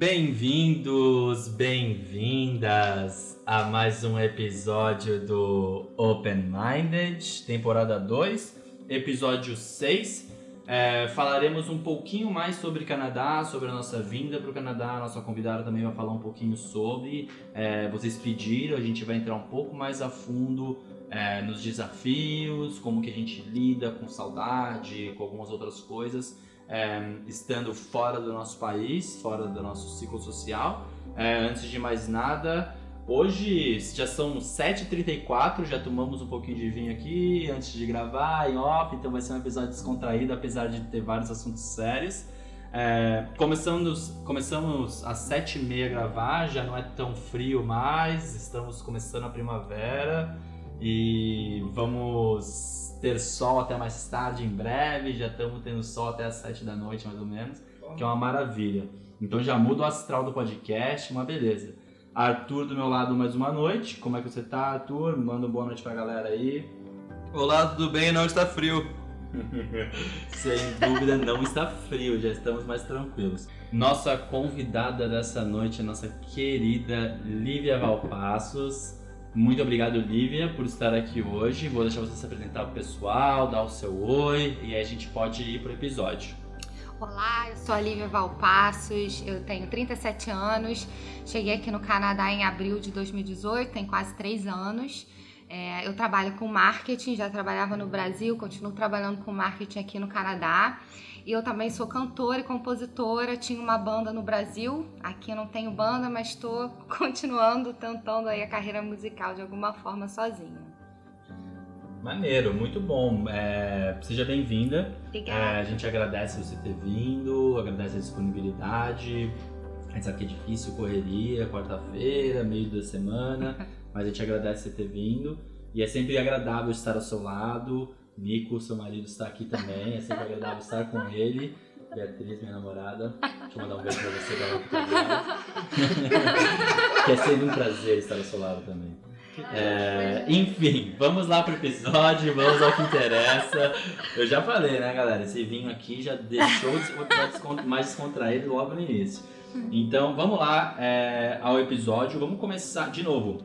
Bem-vindos, bem-vindas a mais um episódio do Open Minded, temporada 2, episódio 6. É, falaremos um pouquinho mais sobre Canadá, sobre a nossa vinda para o Canadá. A nossa convidada também vai falar um pouquinho sobre. É, vocês pediram, a gente vai entrar um pouco mais a fundo é, nos desafios, como que a gente lida com saudade, com algumas outras coisas é, estando fora do nosso país, fora do nosso ciclo social. É, antes de mais nada, hoje já são 7h34, já tomamos um pouquinho de vinho aqui antes de gravar, em off, então vai ser um episódio descontraído, apesar de ter vários assuntos sérios. É, começamos, começamos às 7h30 a gravar, já não é tão frio mais, estamos começando a primavera e vamos ter sol até mais tarde, em breve. Já estamos tendo sol até as 7 da noite, mais ou menos, que é uma maravilha. Então já muda o astral do podcast, uma beleza. Arthur do meu lado mais uma noite. Como é que você tá, Arthur? Manda uma boa noite pra galera aí. Olá, tudo bem? Não está frio. Sem dúvida não está frio, já estamos mais tranquilos. Nossa convidada dessa noite é nossa querida Lívia Valpassos. Muito obrigado, Lívia, por estar aqui hoje. Vou deixar você se apresentar para o pessoal, dar o seu oi e aí a gente pode ir para o episódio. Olá, eu sou a Lívia Valpassos, eu tenho 37 anos, cheguei aqui no Canadá em abril de 2018, tem quase 3 anos. É, eu trabalho com marketing, já trabalhava no Brasil, continuo trabalhando com marketing aqui no Canadá. E eu também sou cantora e compositora, tinha uma banda no Brasil, aqui não tenho banda, mas estou continuando, tentando aí a carreira musical de alguma forma sozinha. Maneiro, muito bom. É, seja bem-vinda. Obrigada. É, a gente agradece você ter vindo, agradece a disponibilidade. A gente sabe que é difícil, correria, quarta-feira, meio da semana, mas a gente agradece você ter vindo. E é sempre agradável estar ao seu lado, Nico, seu marido, está aqui também. É sempre agradável estar com ele. Beatriz, minha namorada. Deixa eu mandar um beijo pra você, que que é sempre um prazer estar ao seu lado também. É, enfim, vamos lá pro episódio, vamos ao que interessa. Eu já falei, né, galera? Esse vinho aqui já deixou de mais descontraído logo no início. Então, vamos lá é, ao episódio. Vamos começar de novo.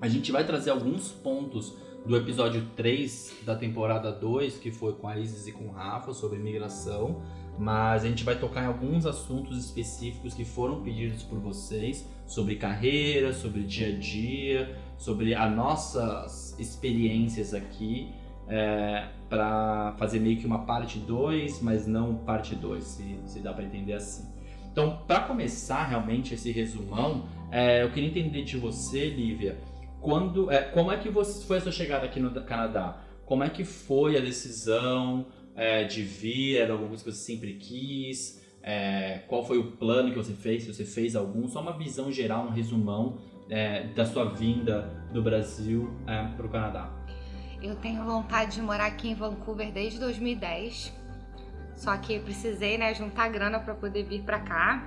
A gente vai trazer alguns pontos do episódio 3 da temporada 2, que foi com a Isis e com o Rafa, sobre imigração. Mas a gente vai tocar em alguns assuntos específicos que foram pedidos por vocês, sobre carreira, sobre dia a dia, sobre as nossas experiências aqui, é, para fazer meio que uma parte 2, mas não parte 2, se, se dá para entender assim. Então, para começar realmente esse resumão, é, eu queria entender de você, Lívia, quando, é, como é que você, foi a sua chegada aqui no Canadá? Como é que foi a decisão é, de vir? Era alguma coisa que você sempre quis? É, qual foi o plano que você fez? Se você fez algum? Só uma visão geral, um resumão é, da sua vinda do Brasil é, para o Canadá. Eu tenho vontade de morar aqui em Vancouver desde 2010. Só que precisei né, juntar grana para poder vir para cá.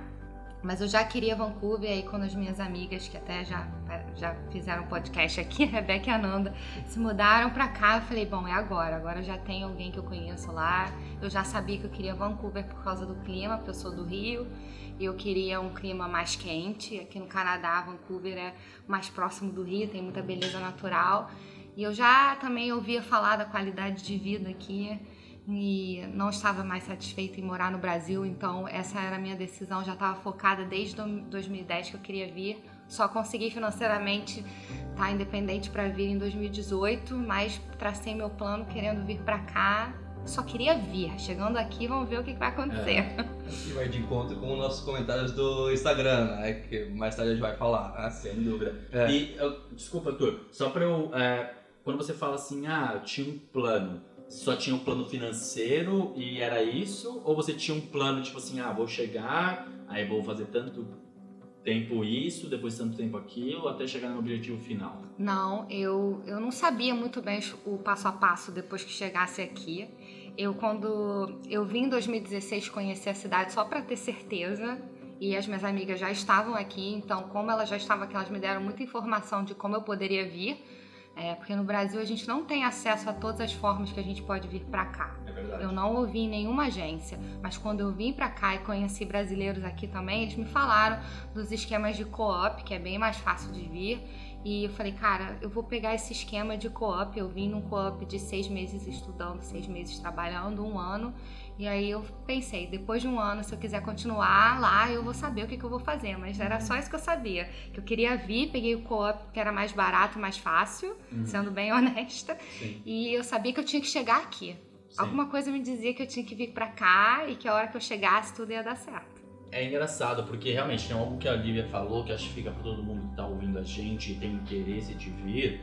Mas eu já queria Vancouver, aí quando as minhas amigas, que até já, já fizeram podcast aqui, Rebeca e a Nanda, se mudaram pra cá, eu falei, bom, é agora. Agora já tem alguém que eu conheço lá. Eu já sabia que eu queria Vancouver por causa do clima, porque eu sou do Rio. E eu queria um clima mais quente. Aqui no Canadá, Vancouver é mais próximo do Rio, tem muita beleza natural. E eu já também ouvia falar da qualidade de vida aqui e não estava mais satisfeita em morar no Brasil, então essa era a minha decisão, já estava focada desde 2010 que eu queria vir. Só consegui financeiramente estar tá independente para vir em 2018, mas tracei meu plano querendo vir para cá. Só queria vir. Chegando aqui, vamos ver o que vai acontecer. É, aqui vai de encontro com os nossos comentários do Instagram, né? Que mais tarde a gente vai falar. Ah, sem dúvida. É. E, eu, desculpa, Arthur, só para eu. É, quando você fala assim, ah, eu tinha um plano só tinha um plano financeiro e era isso? Ou você tinha um plano tipo assim, ah, vou chegar, aí vou fazer tanto tempo isso, depois tanto tempo aquilo, até chegar no objetivo final? Não, eu, eu não sabia muito bem o passo a passo depois que chegasse aqui. Eu, quando eu vim em 2016 conhecer a cidade só para ter certeza, e as minhas amigas já estavam aqui, então, como elas já estavam aqui, elas me deram muita informação de como eu poderia vir É, porque no Brasil a gente não tem acesso a todas as formas que a gente pode vir para cá. É verdade. Eu não ouvi em nenhuma agência, mas quando eu vim para cá e conheci brasileiros aqui também, eles me falaram dos esquemas de co-op, que é bem mais fácil de vir. E eu falei, cara, eu vou pegar esse esquema de co-op. Eu vim num co-op de seis meses estudando, seis meses trabalhando, um ano. E aí eu pensei, depois de um ano, se eu quiser continuar lá, eu vou saber o que, que eu vou fazer. Mas era só isso que eu sabia. Que eu queria vir, peguei o co-op que era mais barato, mais fácil, Uhum. sendo bem honesta. Sim. E eu sabia que eu tinha que chegar aqui. Sim. Alguma coisa me dizia que eu tinha que vir pra cá e que a hora que eu chegasse tudo ia dar certo. É engraçado, porque realmente tem algo que a Lívia falou que acho que fica pra todo mundo que tá ouvindo a gente e tem interesse de vir.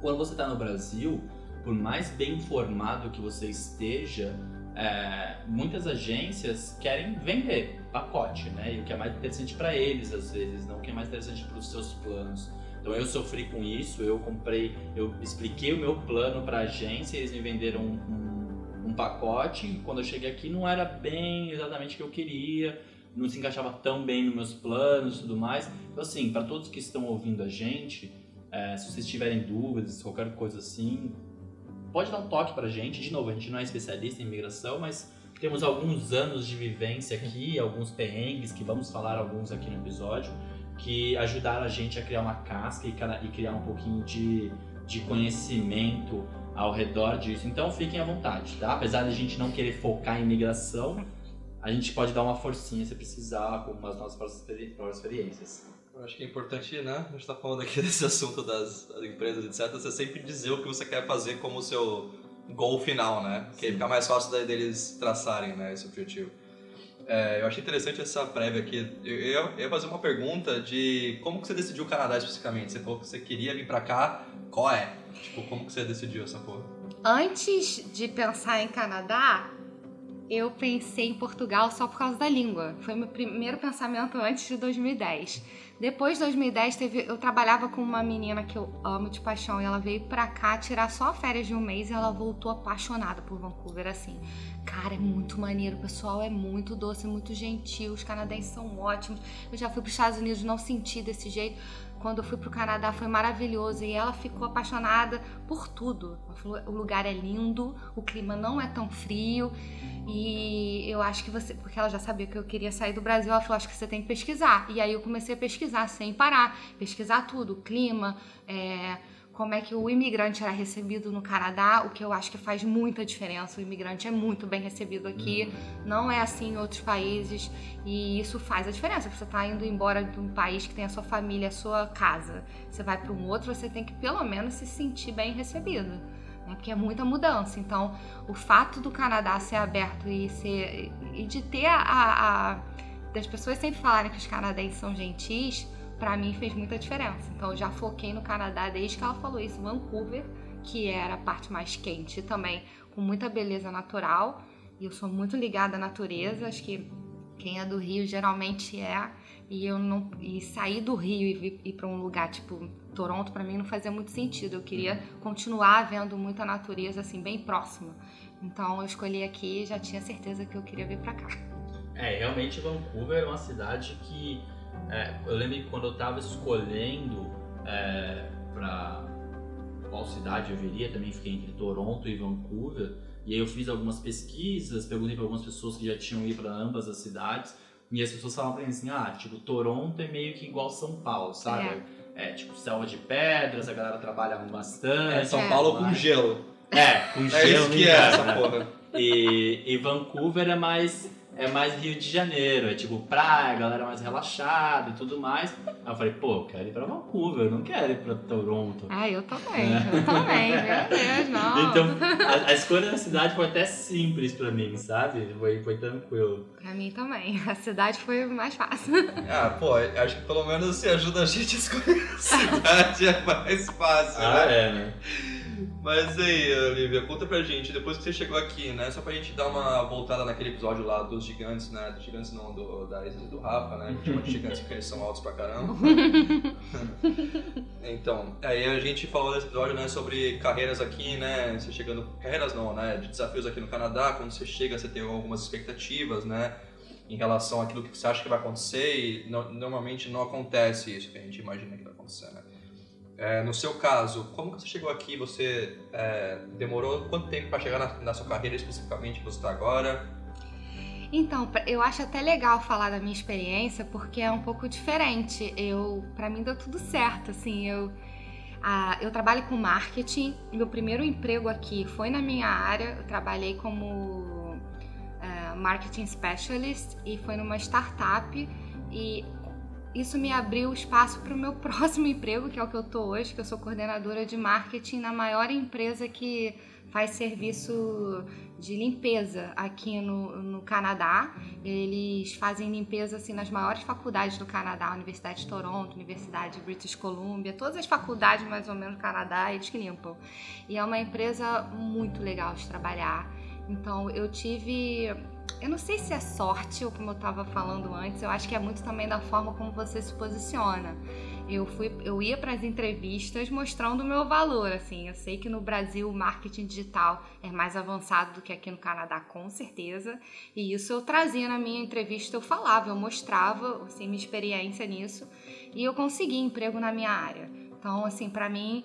Quando você tá no Brasil, por mais bem informado que você esteja, é, muitas agências querem vender pacote, né? E o que é mais interessante para eles, às vezes, não o que é mais interessante para os seus planos. Então eu sofri com isso, eu comprei, eu expliquei o meu plano para a agência, eles me venderam um, um, pacote. E quando eu cheguei aqui, não era bem exatamente o que eu queria, não se encaixava tão bem nos meus planos e tudo mais. Então, assim, para todos que estão ouvindo a gente, é, se vocês tiverem dúvidas, qualquer coisa assim, pode dar um toque pra gente. De novo, a gente não é especialista em imigração, mas temos alguns anos de vivência aqui, alguns perrengues, que vamos falar alguns aqui no episódio, que ajudaram a gente a criar uma casca e, e criar um pouquinho de, de conhecimento ao redor disso. Então fiquem à vontade, tá? Apesar de a gente não querer focar em imigração, a gente pode dar uma forcinha se precisar com as nossas próprias experiências. Eu acho que é importante, né? A gente tá falando aqui desse assunto das, das empresas, etc. Você sempre dizer o que você quer fazer como seu goal final, né? Porque fica mais fácil deles traçarem, né? Esse objetivo. É, eu achei interessante essa prévia aqui. Eu ia, eu ia fazer uma pergunta de como que você decidiu o Canadá especificamente. Você falou que você queria vir pra cá. Qual é? Tipo, como que você decidiu essa porra? Antes de pensar em Canadá, eu pensei em Portugal só por causa da língua. Foi meu primeiro pensamento antes de 2010. Depois de 2010, teve, eu trabalhava com uma menina que eu amo de paixão e ela veio pra cá tirar só férias de um mês e ela voltou apaixonada por Vancouver, assim. Cara, é muito maneiro, o pessoal é muito doce, muito gentil, os canadenses são ótimos. Eu já fui pros Estados Unidos, não senti desse jeito. Quando eu fui pro Canadá foi maravilhoso e ela ficou apaixonada por tudo. Ela falou, o lugar é lindo, o clima não é tão frio e eu acho que você, porque ela já sabia que eu queria sair do Brasil, ela falou, acho que você tem que pesquisar. E aí eu comecei a pesquisar sem parar, pesquisar tudo, clima, é, como é que o imigrante era recebido no Canadá, o que eu acho que faz muita diferença. O imigrante é muito bem recebido aqui, não é assim em outros países e isso faz a diferença. Você está indo embora de um país que tem a sua família, a sua casa, você vai para um outro, você tem que pelo menos se sentir bem recebido. Né? Porque é muita mudança. Então, o fato do Canadá ser aberto e ser e de ter a, a- a- das pessoas sempre falarem que os canadenses são gentis, pra mim fez muita diferença. Então, eu já foquei no Canadá desde que ela falou isso, Vancouver, que era a parte mais quente também, com muita beleza natural. E eu sou muito ligada à natureza, acho que quem é do Rio geralmente é. E eu não e sair do Rio e ir para um lugar tipo Toronto pra mim não fazia muito sentido. Eu queria continuar vendo muita natureza assim bem próxima. Então eu escolhi aqui e já tinha certeza que eu queria vir pra cá. É, realmente Vancouver é uma cidade que. É, eu lembro que quando eu tava escolhendo é, pra qual cidade eu viria, também fiquei entre Toronto e Vancouver. E aí eu fiz algumas pesquisas, perguntei para algumas pessoas que já tinham ido para ambas as cidades. E as pessoas falavam pra mim assim: ah, tipo, Toronto é meio que igual São Paulo, sabe? É, tipo, selva de pedras, a galera trabalha bastante. É São É. Paulo com gelo. É, com É gelo isso no que é essa porra. E, e Vancouver é mais é mais Rio de Janeiro, é tipo praia, galera mais relaxada e tudo mais. Aí eu falei, pô, eu quero ir pra Vancouver, eu não quero ir pra Toronto. Ah, eu também, eu também, meu Deus, não. Então, a, a escolha da cidade foi até simples pra mim, sabe? Foi, foi tranquilo. Pra mim também. A cidade foi mais fácil. Ah, pô, acho que pelo menos se ajuda a gente a escolher a cidade é mais fácil, Ah, né? é, né? Mas aí, Olivia, conta pra gente, depois que você chegou aqui, né? Só pra gente dar uma voltada naquele episódio lá dos gigantes, né? Dos gigantes não, do, da Isa do Rafa, né? Que chama de gigantes porque eles são altos pra caramba. então, aí a gente falou nesse episódio, né, sobre carreiras aqui, né? Você chegando. Carreiras não, né? De desafios aqui no Canadá, quando você chega, você tem algumas expectativas, né? Em relação àquilo que você acha que vai acontecer e no- normalmente não acontece isso que a gente imagina que vai acontecer, né? É, no seu caso, como você chegou aqui? Você é, demorou quanto tempo para chegar na, na, sua carreira especificamente que você está agora? Então, eu acho até legal falar da minha experiência porque é um pouco diferente. Eu, para mim deu tudo certo, assim, eu ah, eu trabalho com marketing. Meu primeiro emprego aqui foi na minha área. Eu trabalhei como uh, marketing specialist e foi numa startup. E isso me abriu espaço para o meu próximo emprego, que é o que eu tô hoje, que eu sou coordenadora de marketing na maior empresa que faz serviço de limpeza aqui no, no Canadá. Eles fazem limpeza assim nas maiores faculdades do Canadá, Universidade de Toronto, Universidade de British Columbia, todas as faculdades mais ou menos do Canadá, eles que limpam. E é uma empresa muito legal de trabalhar. Então eu tive eu não sei se é sorte ou como eu estava falando antes, eu acho que é muito também da forma como você se posiciona. Eu fui, eu ia para as entrevistas mostrando o meu valor, assim. Eu sei que no Brasil o marketing digital é mais avançado do que aqui no Canadá, com certeza. E isso eu trazia na minha entrevista, eu falava, eu mostrava, assim, minha experiência nisso. E eu consegui emprego na minha área. Então, assim, para mim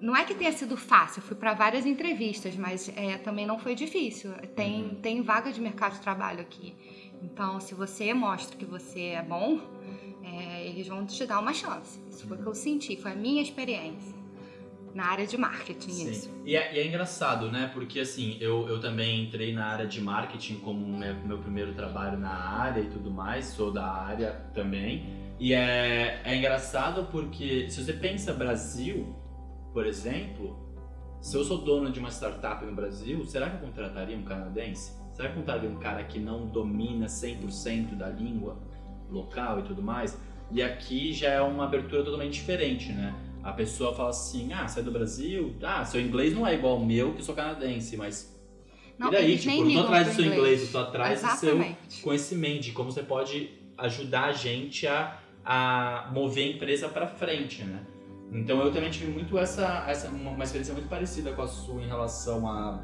não é que tenha sido fácil, fui para várias entrevistas, mas é, também não foi difícil. Tem, uhum. tem vaga de mercado de trabalho aqui. Então, se você mostra que você é bom, é, eles vão te dar uma chance. Isso foi o que eu senti, foi a minha experiência na área de marketing. Sim. Isso. E é, e é, engraçado, né? Porque assim, eu, eu também entrei na área de marketing como meu, meu primeiro trabalho na área e tudo mais, sou da área também. E é, é engraçado porque se você pensa Brasil, por exemplo, se eu sou dono de uma startup no Brasil, será que eu contrataria um canadense? Será que eu contrataria um cara que não domina 100% da língua local e tudo mais? E aqui já é uma abertura totalmente diferente, né? A pessoa fala assim: ah, sai do Brasil, ah, seu inglês não é igual ao meu, que sou canadense, mas. Não, e daí, tipo, não atrás do seu inglês, tô atrás do seu conhecimento, de como você pode ajudar a gente a, a mover a empresa para frente, né? Então eu também tive muito essa, essa uma, uma experiência muito parecida com a sua em relação a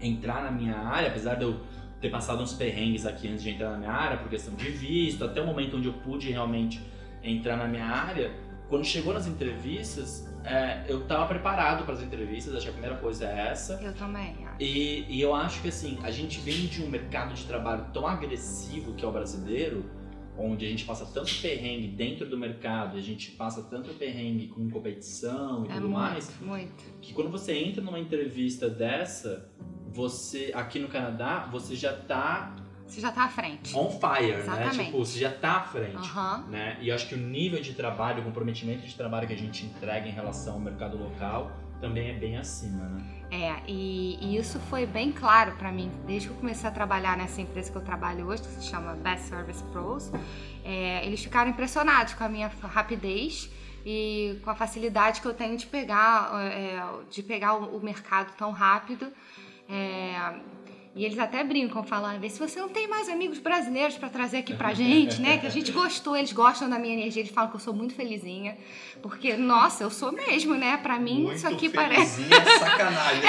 entrar na minha área, apesar de eu ter passado uns perrengues aqui antes de entrar na minha área, por questão de visto, até o momento onde eu pude realmente entrar na minha área, quando chegou nas entrevistas, é, eu estava preparado para as entrevistas, acho que a primeira coisa é essa. Eu também. E, e eu acho que assim, a gente vem de um mercado de trabalho tão agressivo que é o brasileiro, onde a gente passa tanto perrengue dentro do mercado, a gente passa tanto perrengue com competição e é tudo muito, mais, muito. que quando você entra numa entrevista dessa, você aqui no Canadá, você já tá você já tá à frente. On fire, Exatamente. né? Tipo, você já tá à frente, uhum. né? E acho que o nível de trabalho, o comprometimento de trabalho que a gente entrega em relação ao mercado local também é bem acima, né? É, e, e isso foi bem claro para mim desde que eu comecei a trabalhar nessa empresa que eu trabalho hoje, que se chama Best Service Pros. É, eles ficaram impressionados com a minha rapidez e com a facilidade que eu tenho de pegar, é, de pegar o, o mercado tão rápido. É, e eles até brincam, falando, vê se você não tem mais amigos brasileiros para trazer aqui pra gente, né? Que a gente gostou, eles gostam da minha energia, eles falam que eu sou muito felizinha. Porque, nossa, eu sou mesmo, né? Pra mim, muito isso aqui parece. sacanagem.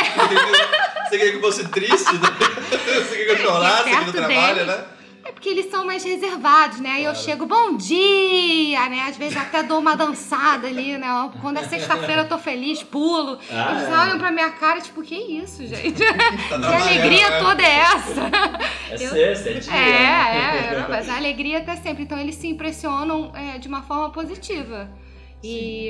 Você queria que eu fosse triste, né? Você queria que eu chorasse aqui no trabalho, né? É porque eles são mais reservados, né? Aí claro. eu chego, bom dia, né? Às vezes até dou uma dançada ali, né? Quando é sexta-feira eu tô feliz, pulo. Ah, eles é. olham pra minha cara, tipo, que isso, gente? Tá que alegria né? toda é essa? É sexta, é dia. É, é, mas a alegria até sempre. Então eles se impressionam é, de uma forma positiva. E,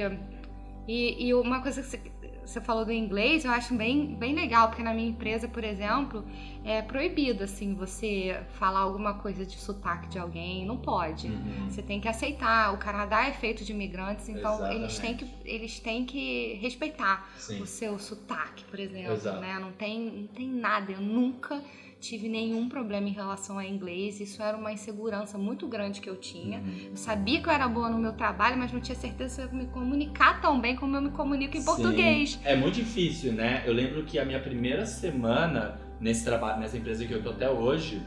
e, e, uma coisa que você falou do inglês, eu acho bem, bem legal, porque na minha empresa, por exemplo, é proibido, assim, você falar alguma coisa de sotaque de alguém, não pode. Uhum. Você tem que aceitar. O Canadá é feito de imigrantes, então eles têm, que, eles têm que respeitar Sim. o seu sotaque, por exemplo, Exato. né? Não tem, não tem nada. Eu nunca tive nenhum problema em relação a inglês. Isso era uma insegurança muito grande que eu tinha. Uhum. Eu sabia que eu era boa no meu trabalho, mas não tinha certeza se eu ia me comunicar tão bem como eu me comunico em Sim. português. É muito difícil, né? Eu lembro que a minha primeira semana nesse trabalho, nessa empresa que eu tô até hoje,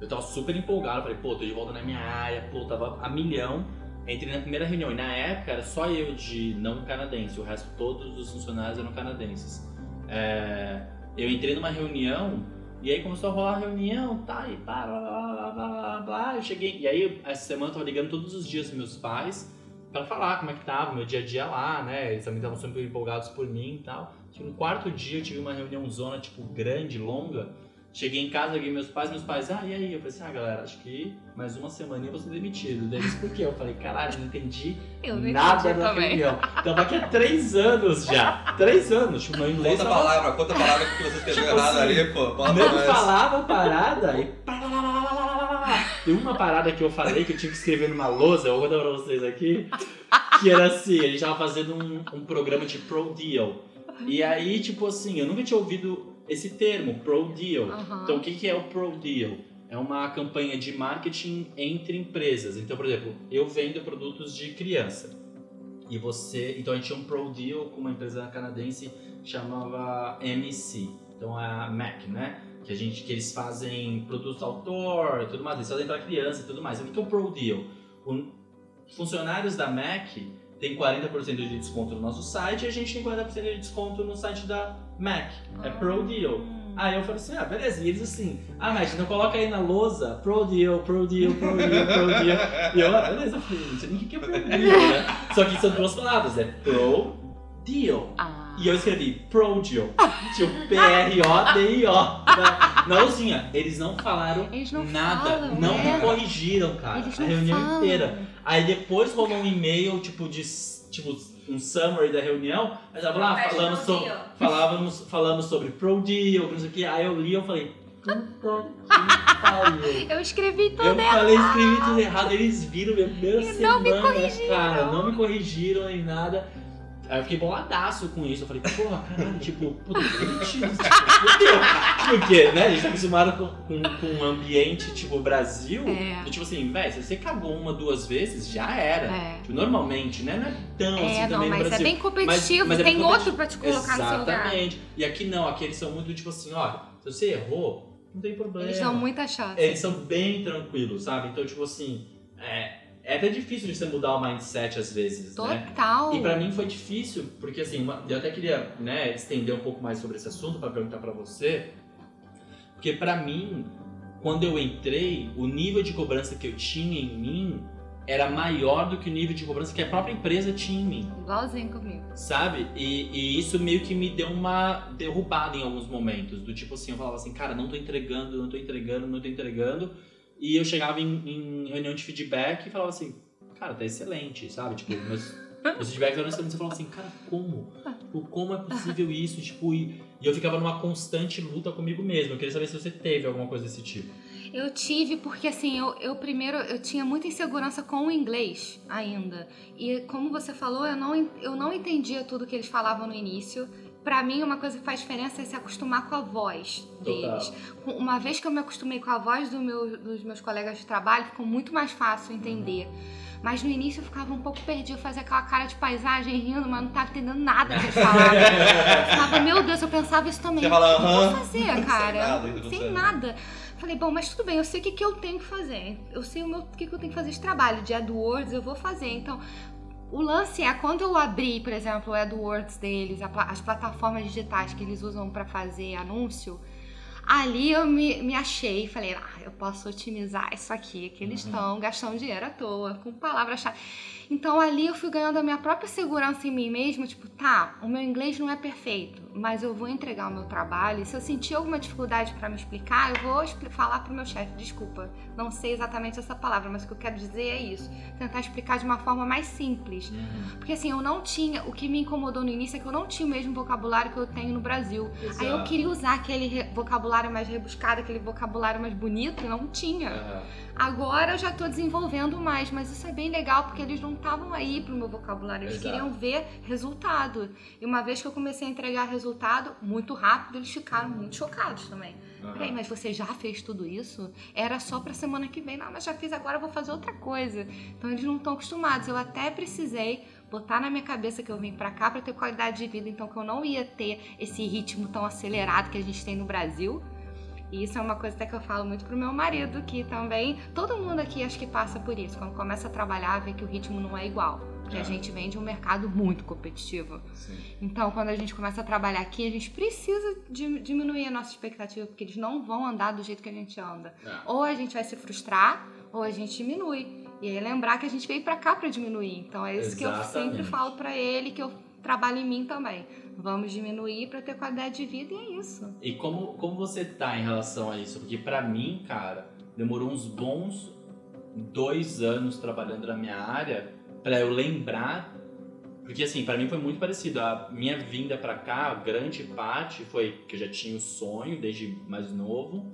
eu tava super empolgado. Falei, pô, tô de volta na minha área, pô, tava a milhão. Entrei na primeira reunião e na época era só eu de não canadense, o resto todos os funcionários eram canadenses. É, eu entrei numa reunião e aí começou a rolar reunião, tá, e pá, blá, blá, blá, blá, blá, Eu cheguei, e aí essa semana eu tava ligando todos os dias meus pais pra falar como é que tava, meu dia a dia lá, né? Eles também estavam super empolgados por mim e tal. No quarto dia eu tive uma reunião zona, tipo, grande, longa. Cheguei em casa, liguei meus pais, meus pais, ah, e aí? Eu falei assim, ah, galera, acho que mais uma semana eu vou ser demitido. Deles, por quê? Eu falei, caralho, não entendi Eu não nada entendi da também. reunião. Tava aqui há três anos já. Três anos. Tipo, meu inglês Conta a tava palavra, conta a palavra que você escreveu Tipo errado assim, ali, pô. Não falava a parada e. Tem uma parada que eu falei que eu tinha que escrever numa lousa, eu vou dar pra vocês aqui. Que era assim, a gente tava fazendo um, um programa de Pro Deal. E aí, tipo assim, eu nunca tinha ouvido esse termo, Pro Deal. Aham. Então, o que, que é o Pro Deal? É uma campanha de marketing entre empresas. Então, por exemplo, eu vendo produtos de criança. E você. Então, a gente tinha um Pro Deal com uma empresa canadense que chamava MC. Então, a Mac, né? Que, a gente, que eles fazem produtos autor e tudo mais. Eles fazem para criança e tudo mais. O que, que é o Pro Deal? O- funcionários da Mac têm 40% de desconto no nosso site e a gente tem 40% de desconto no site da Mac. É Pro Deal. Hum. Aí eu falei assim, ah, beleza. E eles assim, ah, mas então coloca aí na lousa, pro deal, pro deal, pro deal, pro deal. E eu, ah, beleza, eu falei, não sei nem o que é pro deal, né? Só que são duas palavras, é pro deal. Ah. E eu escrevi pro deal, tipo P-R-O-D-I-O, na, na lousinha. Eles não falaram Eles não nada, falam, não é. me corrigiram, cara, Eles a não reunião falam. inteira. Aí depois rolou um e-mail, tipo, de, tipo, um summary da reunião, aí tava lá sobre deal. falávamos, falamos sobre Pro Deal, não sei o que. Aí eu li e eu falei. Eu escrevi tudo Eu errado. falei, escrevi tudo errado, eles viram minha primeira E semana, não me corrigiram. cara, não me corrigiram nem nada. Aí eu fiquei boladaço com isso, eu falei, porra, caralho, tipo, puta, tipo, quê? Porque, né, a gente tá acostumado com, com, com um ambiente, tipo, Brasil, É. que, tipo assim, velho, se você cagou uma, duas vezes, já era. É. Tipo, normalmente, né, não é tão assim É, não, também no mas é Brasil. bem competitivo, Mas- mas é tem outro pra te colocar no seu lugar. Exatamente. E aqui não, aqui eles são muito tipo assim, ó, se você errou, não tem problema. Eles dão muita chance. Eles são bem tranquilos, sabe? Então, tipo assim, é, é até difícil de você mudar o mindset às vezes, né? Total. E pra mim foi difícil, porque assim, eu até queria, né, estender um pouco mais sobre esse assunto pra perguntar pra você, porque pra mim, quando eu entrei, o nível de cobrança que eu tinha em mim era maior do que o nível de cobrança que a própria empresa tinha em mim Igualzinho comigo. sabe? E, e isso meio que me deu uma derrubada em alguns momentos. Do tipo assim, eu falava assim, cara, não tô entregando, não tô entregando, não tô entregando. E eu chegava em, em reunião de feedback e falava assim, cara, tá excelente, sabe? Tipo, meus, meus feedbacks eram excelentes. Eu falava assim, cara, como? Tipo, como é possível isso? Tipo, e, e eu ficava numa constante luta comigo mesmo. Eu queria saber se você teve alguma coisa desse tipo. Eu tive, porque assim, eu, eu primeiro, eu tinha muita insegurança com o inglês ainda. E como você falou, eu não, eu não entendia tudo que eles falavam no início. Pra mim, uma coisa que faz diferença é se acostumar com a voz deles. Com- Uma vez que eu me acostumei com a voz do meu- dos meus colegas de trabalho, ficou muito mais fácil entender. Mas no início eu ficava um pouco perdida, eu fazia aquela cara de paisagem rindo, mas não tava entendendo nada que eles falavam. Eu ficava, meu Deus, eu pensava isso também. Você fala, o que eu vou fazer, Sem cara? nada, ainda não Sem nada. Falei, bom, mas tudo bem, eu sei o que, que eu tenho que fazer. Eu sei o, meu, o que, que eu tenho que fazer de trabalho. De AdWords eu vou fazer. Então, o lance é, quando eu abri, por exemplo, o AdWords deles, as plataformas digitais que eles usam para fazer anúncio, ali eu me, me achei e falei, ah, eu posso otimizar isso aqui, que eles estão gastando dinheiro à toa, com palavras-chave. Então ali eu fui ganhando a minha própria segurança em mim mesma, tipo, tá, o meu inglês não é perfeito, mas eu vou entregar o meu trabalho. E se eu sentir alguma dificuldade para me explicar, eu vou falar pro meu chefe, desculpa, não sei exatamente essa palavra, mas o que eu quero dizer é isso. Tentar explicar de uma forma mais simples. Porque assim, eu não tinha, o que me incomodou no início é que eu não tinha o mesmo vocabulário que eu tenho no Brasil. Aí eu Exato. queria usar aquele re- vocabulário mais rebuscado, aquele vocabulário mais bonito, não tinha. Aham. Agora eu já tô desenvolvendo mais, mas isso é bem legal porque eles não estavam aí pro meu vocabulário, eles Exato. queriam ver resultado. E uma vez que eu comecei a entregar resultado muito rápido, eles ficaram muito chocados também. Peraí, mas você já fez tudo isso? Era só pra semana que vem. Não, mas já fiz agora, eu vou fazer outra coisa. Então eles não estão acostumados. Eu até precisei botar na minha cabeça que eu vim pra cá pra ter qualidade de vida, então que eu não ia ter esse ritmo tão acelerado que a gente tem no Brasil. E isso é uma coisa até que eu falo muito pro meu marido, que também todo mundo aqui acho que passa por isso. Quando começa a trabalhar, vê que o ritmo não é igual. Porque É. a gente vem de um mercado muito competitivo. Sim. Então, quando a gente começa a trabalhar aqui, a gente precisa di- diminuir a nossa expectativa, porque eles não vão andar do jeito que a gente anda. É. Ou a gente vai se frustrar, ou a gente diminui. E aí lembrar que a gente veio para cá para diminuir. Então é isso Exatamente. que eu sempre falo para ele, que eu trabalho em mim também. Vamos diminuir para ter qualidade de vida e é isso. E como, como você tá em relação a isso? Porque pra mim, cara, demorou uns bons dois anos trabalhando na minha área pra eu lembrar. Porque assim, pra mim foi muito parecido. A minha vinda pra cá, grande parte foi que eu já tinha o sonho desde mais novo.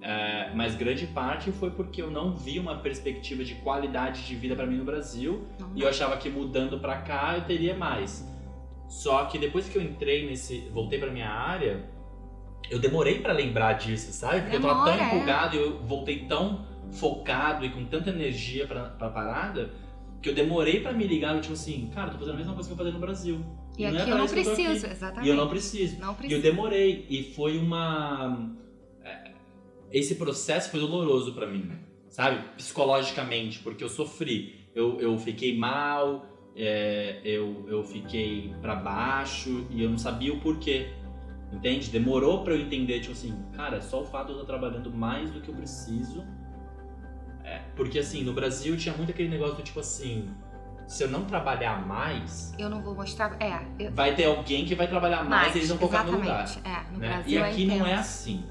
É, mas grande parte foi porque eu não vi uma perspectiva de qualidade de vida pra mim no Brasil. Não E eu achava que mudando pra cá eu teria mais. Só que depois que eu entrei nesse, voltei pra minha área, eu demorei pra lembrar disso, sabe? Porque eu tava tão Demora, é. empolgado e eu voltei tão focado e com tanta energia pra, pra parada que eu demorei pra me ligar, eu tipo assim, cara, eu tô fazendo a mesma coisa que eu fazia no Brasil. E não é aqui eu não preciso, exatamente. E eu não preciso. Não E eu preciso. demorei. E foi uma. É, Esse processo foi doloroso pra mim, sabe? Psicologicamente, porque eu sofri. Eu, eu fiquei mal, é, eu, eu fiquei pra baixo e eu não sabia o porquê. Entende? Demorou pra eu entender, tipo assim, cara, só o fato de eu estar trabalhando mais do que eu preciso. É, porque assim, no Brasil tinha muito aquele negócio do tipo assim, se eu não trabalhar mais, Eu não vou mostrar. É, eu, vai ter alguém que vai trabalhar mais, e eles vão colocar no lugar. É, no né? Brasil E aqui é não é assim,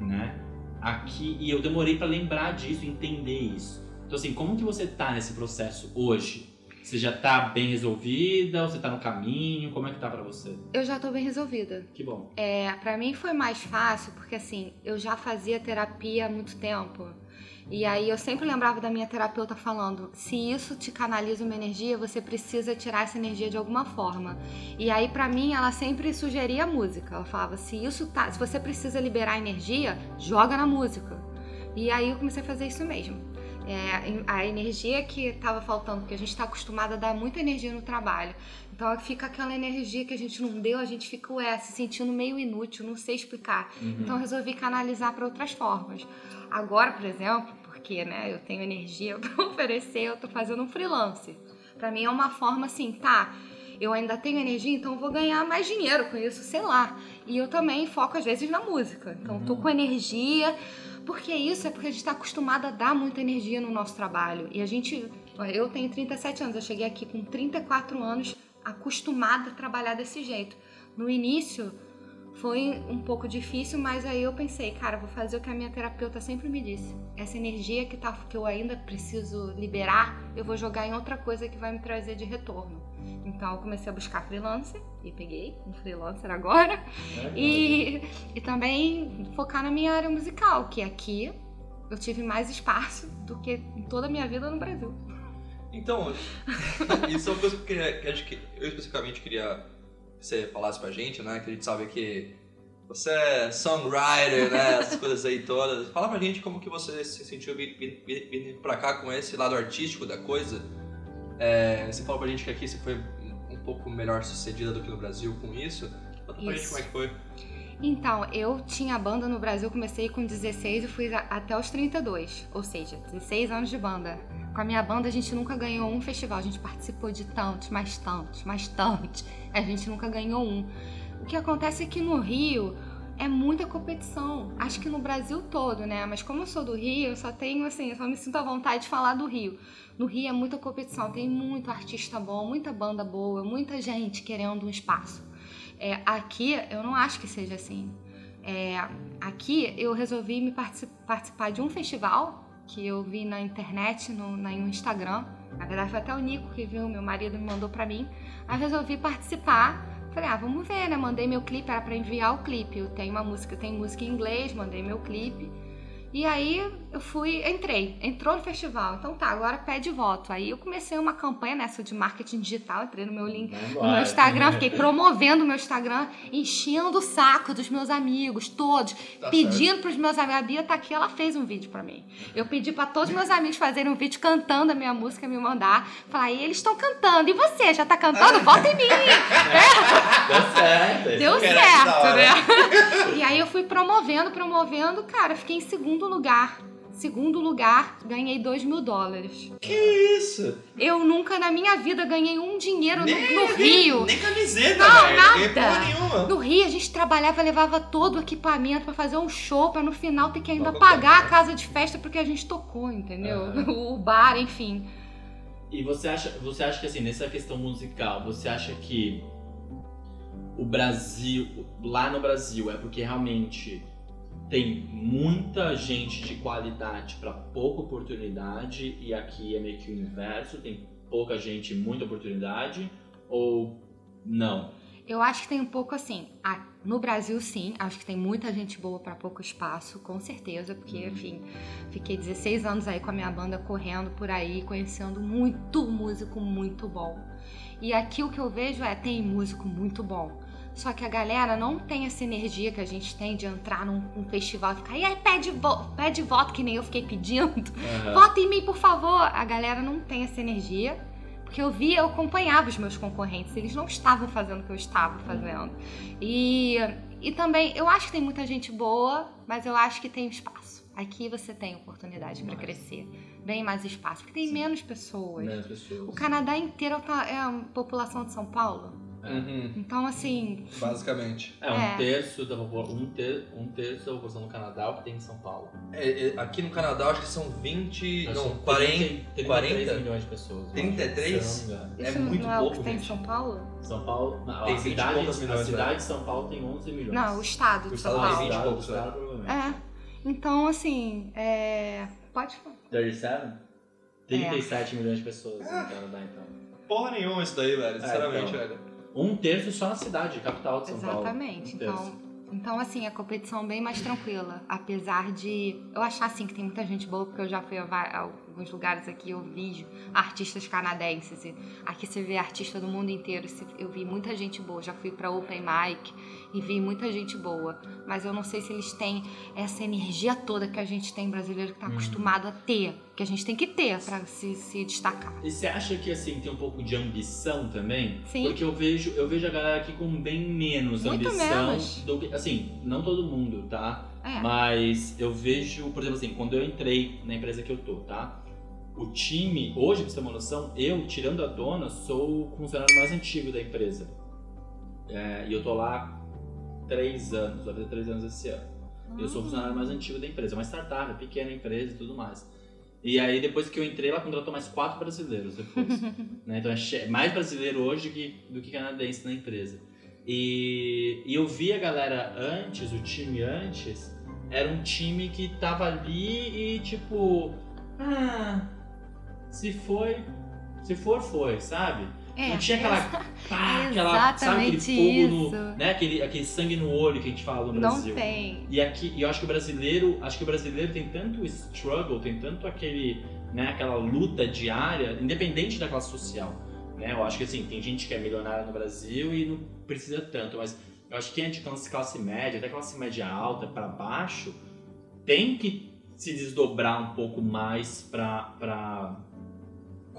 né? Aqui, e eu demorei pra lembrar disso, entender isso. Então assim, como que você tá nesse processo hoje? Você já tá bem resolvida? Ou você tá no caminho? Como é que tá pra você? Eu já tô bem resolvida. Que bom. É, para mim foi mais fácil porque assim, eu já fazia terapia há muito tempo. E aí eu sempre lembrava da minha terapeuta falando: se isso te canaliza uma energia, você precisa tirar essa energia de alguma forma. E aí pra mim ela sempre sugeria a música. Ela falava: se isso tá, se você precisa liberar energia, joga na música. E aí eu comecei a fazer isso mesmo. É, a energia que estava faltando, porque a gente está acostumada a dar muita energia no trabalho. Então fica aquela energia que a gente não deu, a gente fica ué, se sentindo meio inútil, não sei explicar. Uhum. Então eu resolvi canalizar para outras formas. Agora, por exemplo, porque né, eu tenho energia para oferecer, eu tô fazendo um freelance. Para mim é uma forma assim, tá? Eu ainda tenho energia, então vou ganhar mais dinheiro com isso, sei lá. E eu também foco às vezes na música. Então eu tô com energia, porque isso é porque a gente está acostumado a dar muita energia no nosso trabalho. E a gente, eu tenho 37 anos, eu cheguei aqui com 34 anos acostumada a trabalhar desse jeito. No início foi um pouco difícil, mas aí eu pensei, cara, vou fazer o que a minha terapeuta sempre me disse. Essa energia que, tá, que eu ainda preciso liberar, eu vou jogar em outra coisa que vai me trazer de retorno. Então eu comecei a buscar freelancer e peguei um freelancer agora. E, e também focar na minha área musical, que aqui eu tive mais espaço do que em toda a minha vida no Brasil. Então, isso é uma coisa que eu, queria, que eu especificamente queria que você falasse pra gente, né? Que a gente sabe que você é songwriter, né? Essas coisas aí todas. Fala pra gente como que você se sentiu vi- vi- vi- vindo pra cá com esse lado artístico da coisa. É, você falou pra gente que aqui você foi um pouco melhor sucedida do que no Brasil com isso. Conta pra gente Isso. como é que foi. Então, eu tinha banda no Brasil, comecei com 16 e fui até os 32, ou seja, 16 anos de banda. Com a minha banda a gente nunca ganhou um festival, a gente participou de tantos, mais tantos, mais tantos. A gente nunca ganhou um. O que acontece é que no Rio é muita competição. Acho que no Brasil todo, né? Mas como eu sou do Rio, eu só tenho assim, eu só me sinto à vontade de falar do Rio. No Rio é muita competição, tem muito artista bom, muita banda boa, muita gente querendo um espaço. É, aqui eu não acho que seja assim. É, aqui eu resolvi me partici- participar de um festival que eu vi na internet, no, no Instagram. Na verdade foi até o Nico que viu, meu marido me mandou pra mim. Aí resolvi participar. Falei, ah, vamos ver, né? Mandei meu clipe, era pra enviar o clipe. Eu tenho uma música, tem música em inglês, mandei meu clipe. E aí eu fui, entrei, entrou no festival. Então tá, agora pede voto. Aí eu comecei uma campanha nessa de marketing digital, entrei no meu link no meu Instagram, fiquei promovendo o meu Instagram, enchendo o saco dos meus amigos, todos, Tá pedindo pros meus amigos. A Bia tá aqui, ela fez um vídeo pra mim. Eu pedi pra todos os meus amigos fazerem um vídeo cantando a minha música, me mandar. Falar, e eles estão cantando, e você, já tá cantando? Vota em mim! Deu certo. Deu certo, né? e aí eu fui promovendo, promovendo, cara, fiquei em segundo lugar. Segundo lugar, ganhei 2 mil dólares. Que isso? Eu nunca na minha vida ganhei um dinheiro no, Nem- no Rio. Nem camiseta, Não, velho. Não nada. porra nenhuma. No Rio, a gente trabalhava, levava todo o equipamento pra fazer um show, pra no final ter que ainda pagar a casa de festa porque a gente tocou, entendeu? Aham. O bar, enfim. E você acha, você acha que assim, nessa questão musical, você acha que o Brasil, lá no Brasil, é porque realmente tem muita gente de qualidade para pouca oportunidade e aqui é meio que o inverso, tem pouca gente e muita oportunidade ou não? Eu acho que tem um pouco assim. no Brasil, sim, acho que tem muita gente boa pra pouco espaço, com certeza, porque, enfim, fiquei 16 anos aí com a minha banda correndo por aí, conhecendo muito músico muito bom. E aqui o que eu vejo é: tem músico muito bom. Só que a galera não tem essa energia que a gente tem de entrar num, num festival e ficar, e aí pede, vo pede voto, que nem eu fiquei pedindo. Aham. Vota em mim, por favor. A galera não tem essa energia. Porque eu via, eu acompanhava os meus concorrentes, eles não estavam fazendo o que eu estava fazendo. E, e também, eu acho que tem muita gente boa, mas eu acho que tem espaço. Aqui você tem oportunidade para crescer. Bem mais espaço, porque tem Sim. menos pessoas. Menos pessoas. O Canadá inteiro é a população de São Paulo. Uhum, Então, assim, basicamente. É, um É. terço da população, um, ter, um terço da população do Canadá é o que tem em São Paulo. É, é, aqui no Canadá, acho que são 20. Acho não, que 40. 33 40? milhões de pessoas. eu acho, 33? se eu não me engano. É isso muito não é o pouco, que tem em. São Paulo? São Paulo, não, Tem a 20 cidade, a milhões, cidade de São Paulo tem 11 milhões. Não, o estado O de São estado tem Paulo. 20 e poucos, estado, provavelmente. É. Então, assim, é... Pode falar. 37? 37 milhões de pessoas no Canadá, então. Porra nenhuma isso daí, velho. Sinceramente, então. velho. Um terço só na cidade, capital de São Paulo. Exatamente. Um. Então, então, assim, a competição é bem mais tranquila. Apesar de eu achar, assim, que tem muita gente boa, porque eu já fui a alguns lugares aqui, eu vi artistas canadenses. E aqui você vê artista do mundo inteiro. Eu vi muita gente boa. Já fui pra Open Mic e vi muita gente boa. Mas eu não sei se eles têm essa energia toda que a gente tem brasileiro que tá Uhum. acostumado a ter. Que a gente tem que ter pra se, se destacar. E você acha que assim tem um pouco de ambição também? Sim. Porque eu vejo, eu vejo a galera aqui com bem menos Muito ambição menos. do que. Assim, não todo mundo, tá? É. Mas eu vejo, por exemplo assim, quando eu entrei na empresa que eu tô, tá? O time, hoje, pra você ter uma noção, eu, tirando a dona, sou o funcionário mais antigo da empresa. É, e eu tô lá três anos, vai fazer três anos esse ano. Eu sou o funcionário mais antigo da empresa, é uma startup, é pequena empresa e tudo mais. E aí, depois que eu entrei, ela contratou mais quatro brasileiros depois. né? Então é mais brasileiro hoje do que, do que canadense na empresa. E, e eu vi a galera antes, o time antes, era um time que tava ali e tipo. Ah, se foi. Se for, foi, sabe? É, Não tinha aquela. pá, aquela sabe aquele fogo no. Né? Aquele, aquele sangue no olho que a gente fala no Não Brasil. tem. E aqui, e eu acho que o brasileiro, acho que o brasileiro tem tanto struggle, tem tanto aquele, né, aquela luta diária, independente da classe social, né? Eu acho que assim, tem gente que é milionária no Brasil e não precisa tanto, mas eu acho que quem é de classe, média, até classe média alta para baixo, tem que se desdobrar um pouco mais para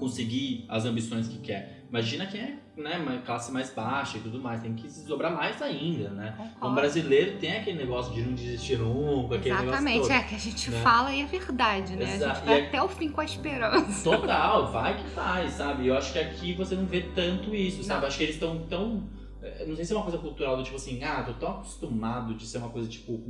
conseguir as ambições que quer. Imagina quem é, né, uma classe mais baixa e tudo mais, tem que se desdobrar mais ainda, né? Então, o Concordo. brasileiro tem aquele negócio de não desistir nunca, aquele Exatamente, negócio é que a gente né? fala e é verdade, né? A Exato. gente vai E é- até o fim com a esperança. todo. Total, vai que vai, sabe? Eu acho que aqui você não vê tanto isso, sabe? Não. Acho que eles estão tão. eh, Não sei se é uma coisa cultural do tipo assim, ah, tô tão acostumado de ser uma coisa tipo.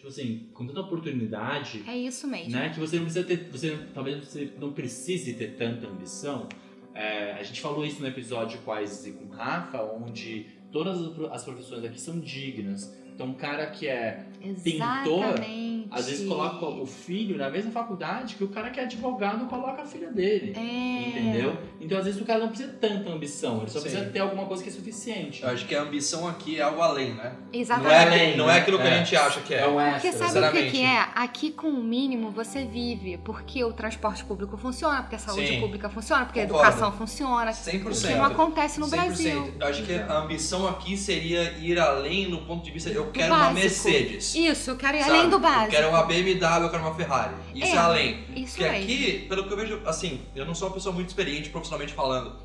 Tipo assim, com tanta oportunidade, É isso mesmo. né? Que você não precisa ter. Você, talvez você não precise ter tanta ambição. É, a gente falou isso no episódio com a Isis e com o Rafa, onde todas as pro- as profissões aqui são dignas. Então, um cara que é pintor, Exatamente. Às vezes coloca o filho na mesma faculdade que o cara que é advogado coloca a filha dele. É. Entendeu? Então às vezes o cara não precisa tanta ambição, ele só Sim. precisa ter alguma coisa que é suficiente. Eu acho que a ambição aqui é algo além, né? Não Exatamente. é, além, não é aquilo que É. a gente acha que é. um Porque extra. sabe o que, que é? Aqui com o mínimo você vive. Porque o transporte público funciona, porque a saúde Sim. pública funciona, porque a Concordo. educação funciona. 100%. O que não acontece no 100%. Brasil. Eu acho que a ambição aqui seria ir além no ponto de vista. Eu quero uma. Mercedes. Isso, eu quero ir sabe? além do básico. Quero uma BMW, eu quero uma Ferrari. Isso é, É, além. Isso Porque mesmo. aqui, pelo que eu vejo, assim, eu não sou uma pessoa muito experiente profissionalmente falando,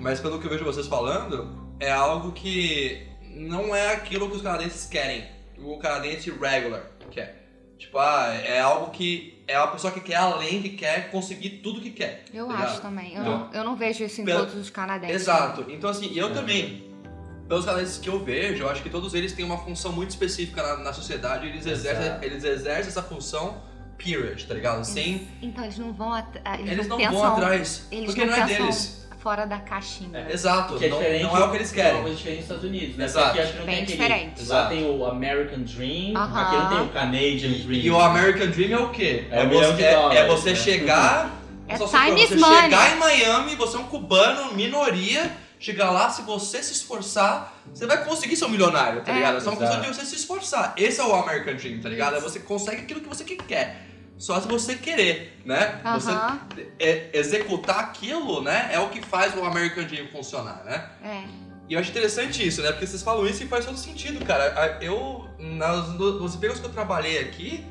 mas pelo que eu vejo vocês falando, é algo que não é aquilo que os canadenses querem. O canadense regular quer. Tipo, ah, é algo que é uma pessoa que quer além, que quer conseguir tudo que quer. Eu tá acho ligado? também. Eu, Então, não, eu não vejo isso em pela- todos os canadenses. Exato. Então, assim, eu É. também, pelos canadenses que eu vejo, eu acho que todos eles têm uma função muito específica na, na sociedade. Eles exercem, Exato. eles exercem essa função period, tá ligado? Sem. Então eles não vão at- ah, Eles não pensam, vão atrás. Eles porque não não é deles. fora da caixinha. É. Exato. Que é não, diferente, não é o que eles É querem. uma coisa diferente dos Estados Unidos, né? Exato. Porque aqui acho que não Bem tem aquele- diferente. Lá tem o American Dream, Aham. aqui não tem o Canadian Dream. E o American Dream é o quê? É de você, é- dólares, é você né? chegar. É só time você is money. chegar em Miami, você é um cubano, minoria. Chegar lá, se você se esforçar, você vai conseguir ser um milionário, tá É. ligado? É só uma questão de você se esforçar. Esse é o American Dream, tá ligado? É Isso. você consegue aquilo que você que quer. Só se você querer, né? Você Aham. é- executar aquilo, né? É o que faz o American Dream funcionar, né? É. E eu acho interessante isso, né? Porque vocês falam isso e faz todo sentido, cara. Eu, nas, no- nos empregos que eu trabalhei aqui,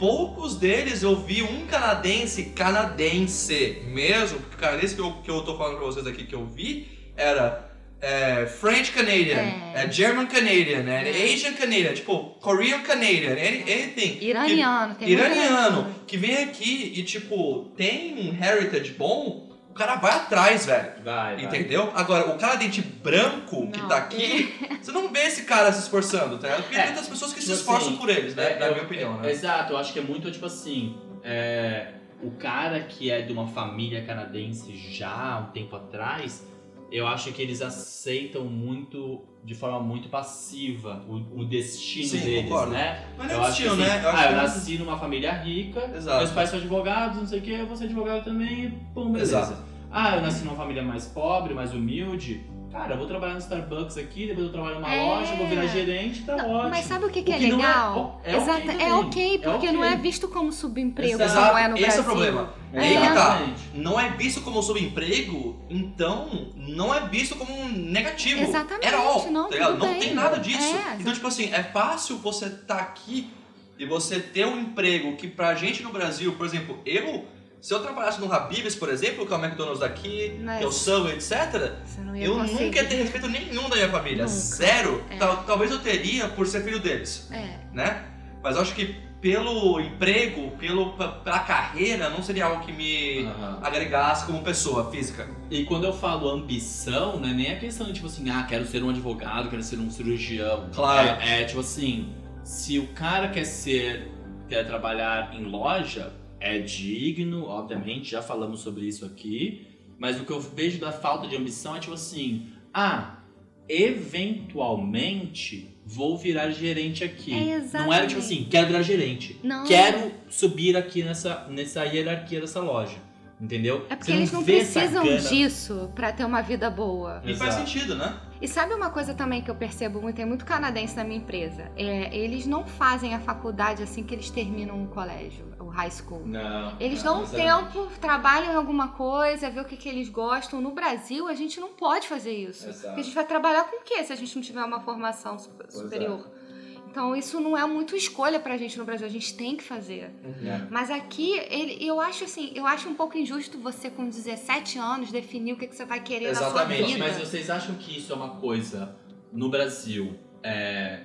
poucos deles eu vi um canadense, canadense mesmo, porque o canadense que eu, que eu tô falando pra vocês aqui que eu vi era é, French Canadian, É. é. German Canadian, é, É. Asian Canadian, tipo, Korean Canadian, any- anything. Que- Iraniano, tem muito iraniano, que vem aqui e, tipo, tem um heritage bom, o cara vai atrás, velho. Vai, vai. Entendeu? Agora, o cara dente branco que Não. tá aqui, você não vê esse cara se esforçando, tá? Porque É. tem muitas pessoas que se Tipo esforçam assim, por eles, né? É, na eu- minha opinião, é- né? Exato, eu acho que é muito tipo assim. é, o cara que é de uma família canadense já há um tempo atrás, eu acho que eles aceitam muito, de forma muito passiva, o, o destino Sim, deles, concordo. né? Mas não eu é destino, assim, né? Eu ah, eu que- nasci numa família rica, Exato. meus pais são advogados, não sei o que, eu vou ser advogado também, pum, beleza. Exato. Ah, eu nasci numa família mais pobre, mais humilde. Cara, eu vou trabalhar no Starbucks aqui, depois eu trabalho numa É. loja, vou virar gerente, tá Não, ótimo. Mas sabe o que, que O é que não é- legal? é ok Exato, também. é ok, É porque ok. não é visto como subemprego Exato, como é no esse é Brasil. o problema. É. Aí que tá. Não é visto como subemprego, então não é visto como um negativo. Exatamente, At all, não, tá Não bem. tem nada disso. É, então, tipo assim, é fácil você estar aqui e você ter um emprego que pra gente no Brasil, por exemplo, eu, se eu trabalhasse no Habib's, por exemplo, que é o McDonald's daqui, Mas que é o Subway, etc., eu conseguir. nunca ia ter respeito nenhum da minha família. Nunca. Zero. É. Tal- talvez eu teria por ser filho deles, É, né? Mas eu acho que pelo emprego, pelo, pela carreira, não seria algo que me Aham. agregasse como pessoa física. E quando eu falo ambição, não é nem a questão de tipo assim, ah, quero ser um advogado, quero ser um cirurgião. Claro. É, é tipo assim, se o cara quer ser, quer trabalhar em loja, é digno, obviamente, já falamos sobre isso aqui. Mas o que eu vejo da falta de ambição é tipo assim, ah, eventualmente vou virar gerente aqui. É não era tipo assim, quero virar gerente. não. Quero subir aqui nessa, nessa hierarquia dessa loja. Entendeu? É porque eles não precisam disso pra ter uma vida boa. E faz Exato. sentido, né? E sabe uma coisa também que eu percebo muito? Tem muito canadense na minha empresa. É, eles não fazem a faculdade assim que eles terminam o colégio, o high school. Não. Eles não, dão um tempo, trabalham em alguma coisa, vê o que, que eles gostam. No Brasil, a gente não pode fazer isso. Exato. Porque a gente vai trabalhar com o quê se a gente não tiver uma formação é. superior? Então, isso não é muito escolha pra gente no Brasil, a gente tem que fazer. É. Mas aqui, ele, eu acho assim, eu acho um pouco injusto você com 17 anos definir o que, que você vai querer na sua Exatamente, vida. Mas vocês acham que isso é uma coisa no Brasil é,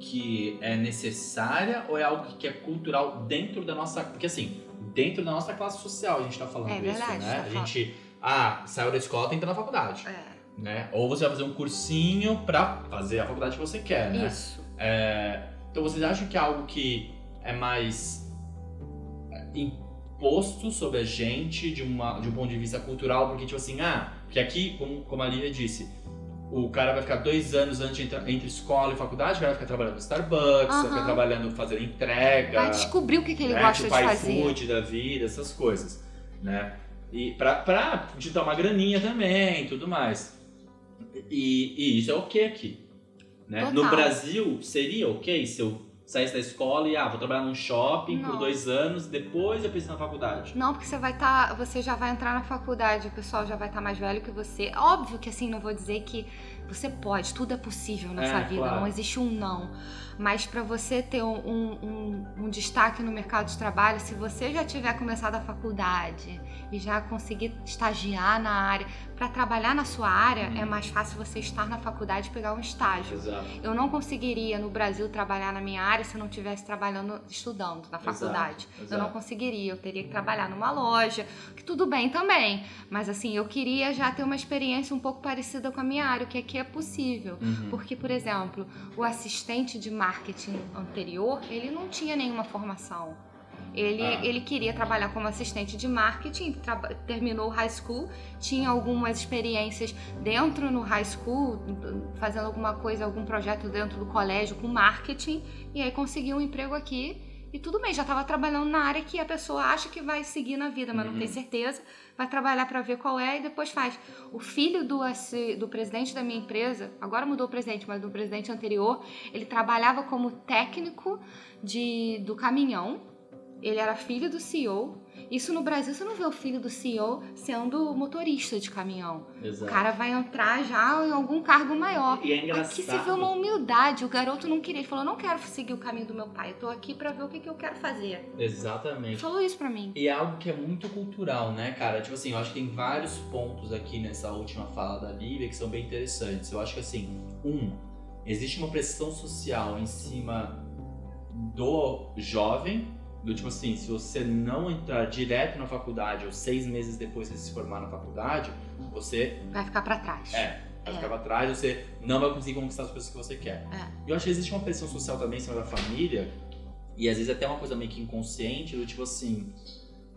que é necessária ou é algo que é cultural dentro da nossa. Porque assim, dentro da nossa classe social a gente tá falando É isso, verdade, né? tá a gente. Ah, saiu da escola, tem que entrar na faculdade. É, Né? Ou você vai fazer um cursinho pra fazer a faculdade que você quer, né? isso. É, então vocês acham que é algo que é mais é, imposto sobre a gente de, uma, de um ponto de vista cultural? Porque, tipo assim, ah, que aqui, como, como a Lívia disse, o cara vai ficar dois anos antes entre, entre escola e faculdade, o cara vai ficar trabalhando no Starbucks, vai ficar trabalhando fazendo entrega, Vai descobrir o que, que ele né, gosta tipo de fazer. iFood da vida, essas coisas, né? E pra, pra juntar uma graninha também e tudo mais. E, e isso é ok aqui. Né? No Total. Brasil, seria ok se eu saísse da escola e, ah, vou trabalhar num shopping por Não. dois anos, depois eu penso na faculdade. Não, porque você vai estar, você já vai entrar na faculdade, o pessoal já vai estar mais velho que você. Óbvio que assim, não vou dizer que Você pode, tudo é possível É, nessa vida, claro. não existe um não. Mas para você ter um, um- um- destaque no mercado de trabalho, se você já tiver começado a faculdade e já conseguir estagiar na área, para trabalhar na sua área, Uhum. é mais fácil você estar na faculdade e pegar um estágio. Exato. Eu não conseguiria no Brasil trabalhar na minha área se eu não estivesse trabalhando, estudando na faculdade. exato. Eu não conseguiria, eu teria que trabalhar numa loja, que tudo bem também. Mas assim, eu queria já ter uma experiência um pouco parecida com a minha área, o que aqui é possível. Uhum. Porque, por exemplo, o assistente de marketing anterior, ele não tinha nenhuma formação. Ele, Ah. ele queria trabalhar como assistente de marketing, terminou o high school, tinha algumas experiências dentro no high school, fazendo alguma coisa, algum projeto dentro do colégio com marketing, e aí conseguiu um emprego aqui. E tudo bem, já estava trabalhando na área que a pessoa acha que vai seguir na vida, mas Uhum. não tem certeza. Vai trabalhar para ver qual é e depois faz. O filho do, do presidente da minha empresa, agora mudou o presidente, mas do presidente anterior, ele trabalhava como técnico de, do caminhão. Ele era filho do CEO. Isso no Brasil, você não vê o filho do CEO sendo motorista de caminhão. O Exato. cara vai entrar já em algum cargo maior. E é engraçado. Aqui se vê uma humildade. O garoto não queria. Ele falou: não quero seguir o caminho do meu pai. Eu tô aqui pra ver o que, que eu quero fazer. Ele Exatamente. falou isso pra mim. E é algo que é muito cultural, né, cara? Tipo assim, eu acho que tem vários pontos aqui nessa última fala da Lívia que são bem interessantes. Eu acho que assim, um, existe uma pressão social em cima do jovem, do tipo assim, se você não entrar direto na faculdade ou seis meses depois de se formar na faculdade, você Vai ficar pra trás. é, vai É. ficar pra trás, você não vai conseguir conquistar as coisas que você quer. É. E eu acho que existe uma pressão social também em cima da família, e às vezes até uma coisa meio que inconsciente, do tipo assim,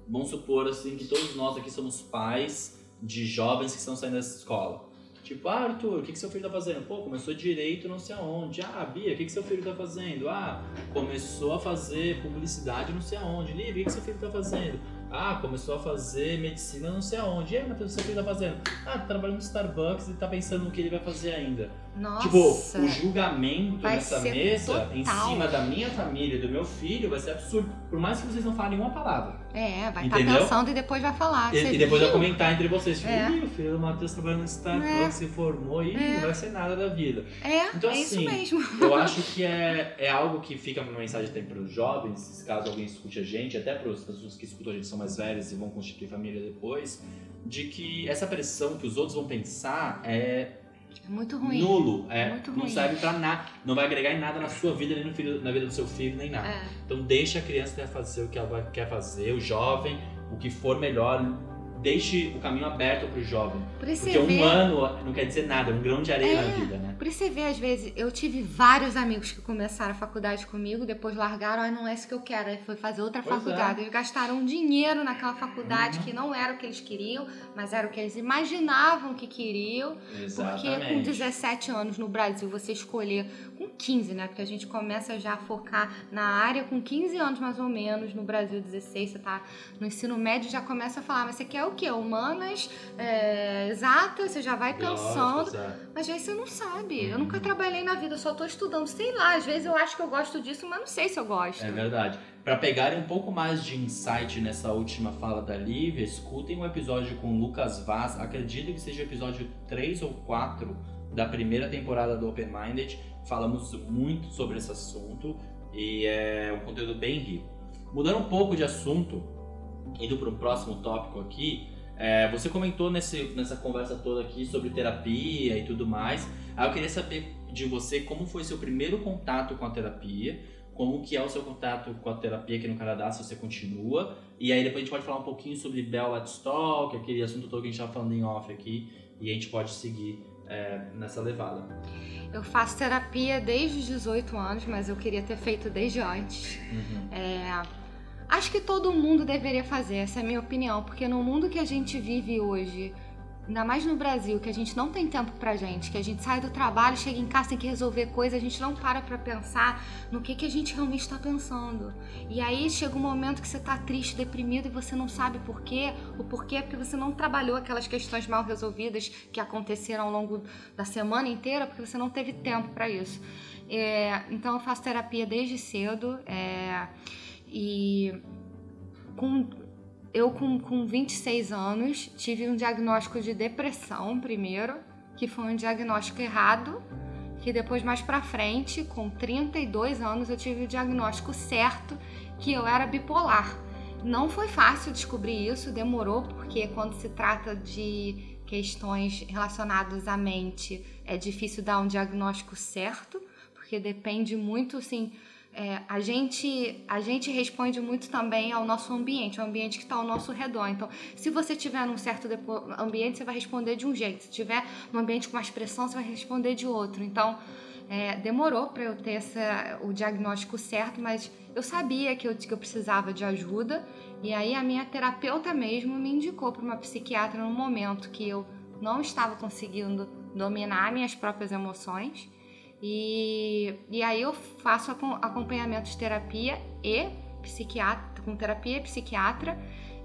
vamos supor assim que todos nós aqui somos pais de jovens que estão saindo dessa escola. Tipo, ah, Arthur, o que, que seu filho tá fazendo? Pô, começou direito não sei aonde. Ah, Bia, o que, que seu filho tá fazendo? Ah, começou a fazer publicidade não sei aonde. Lívia, o que, que seu filho tá fazendo? Ah, começou a fazer medicina não sei aonde. E aí, Matheus, o que seu filho tá fazendo? Ah, tá trabalhando no Starbucks e tá pensando no que ele vai fazer ainda. Nossa. Tipo, o julgamento Vai nessa mesa em total. cima da minha família e do meu filho vai ser absurdo. Por mais que vocês não falem uma palavra. É, vai estar Entendeu? pensando e depois vai falar. E, e depois vai viu? comentar entre vocês. Tipo, É. Ih, o filho do Matheus trabalhando no Starbucks, se formou e É. não vai ser nada da vida. É, Então, é isso assim, mesmo. Eu acho que é, é algo que fica uma mensagem até para os jovens, caso alguém escute a gente, até para as pessoas que escutam a gente são mais velhas e vão constituir família depois, de que essa pressão que os outros vão pensar é É muito ruim. nulo, é, Muito não ruim. serve pra nada, não vai agregar em nada na sua vida, nem no filho, na vida do seu filho, nem nada. É. Então deixa a criança fazer o que ela quer fazer, o jovem, o que for melhor, deixe o caminho aberto pro jovem. Por isso Porque um vê. ano não quer dizer nada, é um grão de areia É. na vida, né? Por isso você vê, às vezes, eu tive vários amigos que começaram a faculdade comigo, depois largaram, ah, não é isso que eu quero, aí foi fazer outra Pois faculdade. é. Eles gastaram dinheiro naquela faculdade Uhum. que não era o que eles queriam, mas era o que eles imaginavam que queriam. Porque com 17 anos no Brasil, você escolher, com 15, né? Porque a gente começa já a focar na área com 15 anos mais ou menos, no Brasil 16, você tá no ensino médio já começa a falar, mas você quer o quê? Humanas, é, exatas, você já vai pensando. é. Mas às vezes você não sabe. Eu nunca trabalhei na vida, eu só tô estudando. Sei lá, às vezes eu acho que eu gosto disso, mas não sei se eu gosto. É verdade. Para pegarem um pouco mais de insight nessa última fala da Lívia, escutem um episódio com o Lucas Vaz, acredito que seja o episódio 3 ou 4 da primeira temporada do Open Minded. Falamos muito sobre esse assunto e é um conteúdo bem rico. Mudando um pouco de assunto, indo para o próximo tópico aqui, é, você comentou nesse, nessa conversa toda aqui sobre terapia e tudo mais. Aí eu queria saber de você como foi seu primeiro contato com a terapia, como que é o seu contato com a terapia aqui no Canadá, se você continua. E aí depois a gente pode falar um pouquinho sobre Bell Let's Talk, aquele assunto todo que a gente estava falando em off aqui, e a gente pode seguir é, nessa levada. Eu faço terapia desde os 18 anos, mas eu queria ter feito desde antes. Uhum. É, acho que todo mundo deveria fazer, essa é a minha opinião, porque no mundo que a gente vive hoje, ainda mais no Brasil, que a gente não tem tempo pra gente, que a gente sai do trabalho, chega em casa, tem que resolver coisa, a gente não para pra pensar no que, que a gente realmente tá pensando. E aí chega um momento que você tá triste, deprimido e você não sabe por quê. O porquê é porque você não trabalhou aquelas questões mal resolvidas que aconteceram ao longo da semana inteira, porque você não teve tempo pra isso. É, então eu faço terapia desde cedo. é, e com, eu, com, com 26 anos, tive um diagnóstico de depressão primeiro. que foi um diagnóstico errado, que depois mais para frente, com 32 anos, eu tive o diagnóstico certo que eu era bipolar. Não foi fácil descobrir isso, demorou, porque quando se trata de questões relacionadas à mente, é difícil dar um diagnóstico certo, porque depende muito, assim, é, a, gente, a gente responde muito também ao nosso ambiente, ao ambiente que está ao nosso redor. Então, se você estiver num certo ambiente, você vai responder de um jeito. Se estiver num ambiente com mais pressão, você vai responder de outro. Então, é, demorou para eu ter essa, o diagnóstico certo, mas eu sabia que eu, que eu precisava de ajuda. E aí, a minha terapeuta mesmo me indicou para uma psiquiatra no momento que eu não estava conseguindo dominar minhas próprias emoções e, e aí eu faço acompanhamento de terapia e psiquiatra, com terapia e psiquiatra.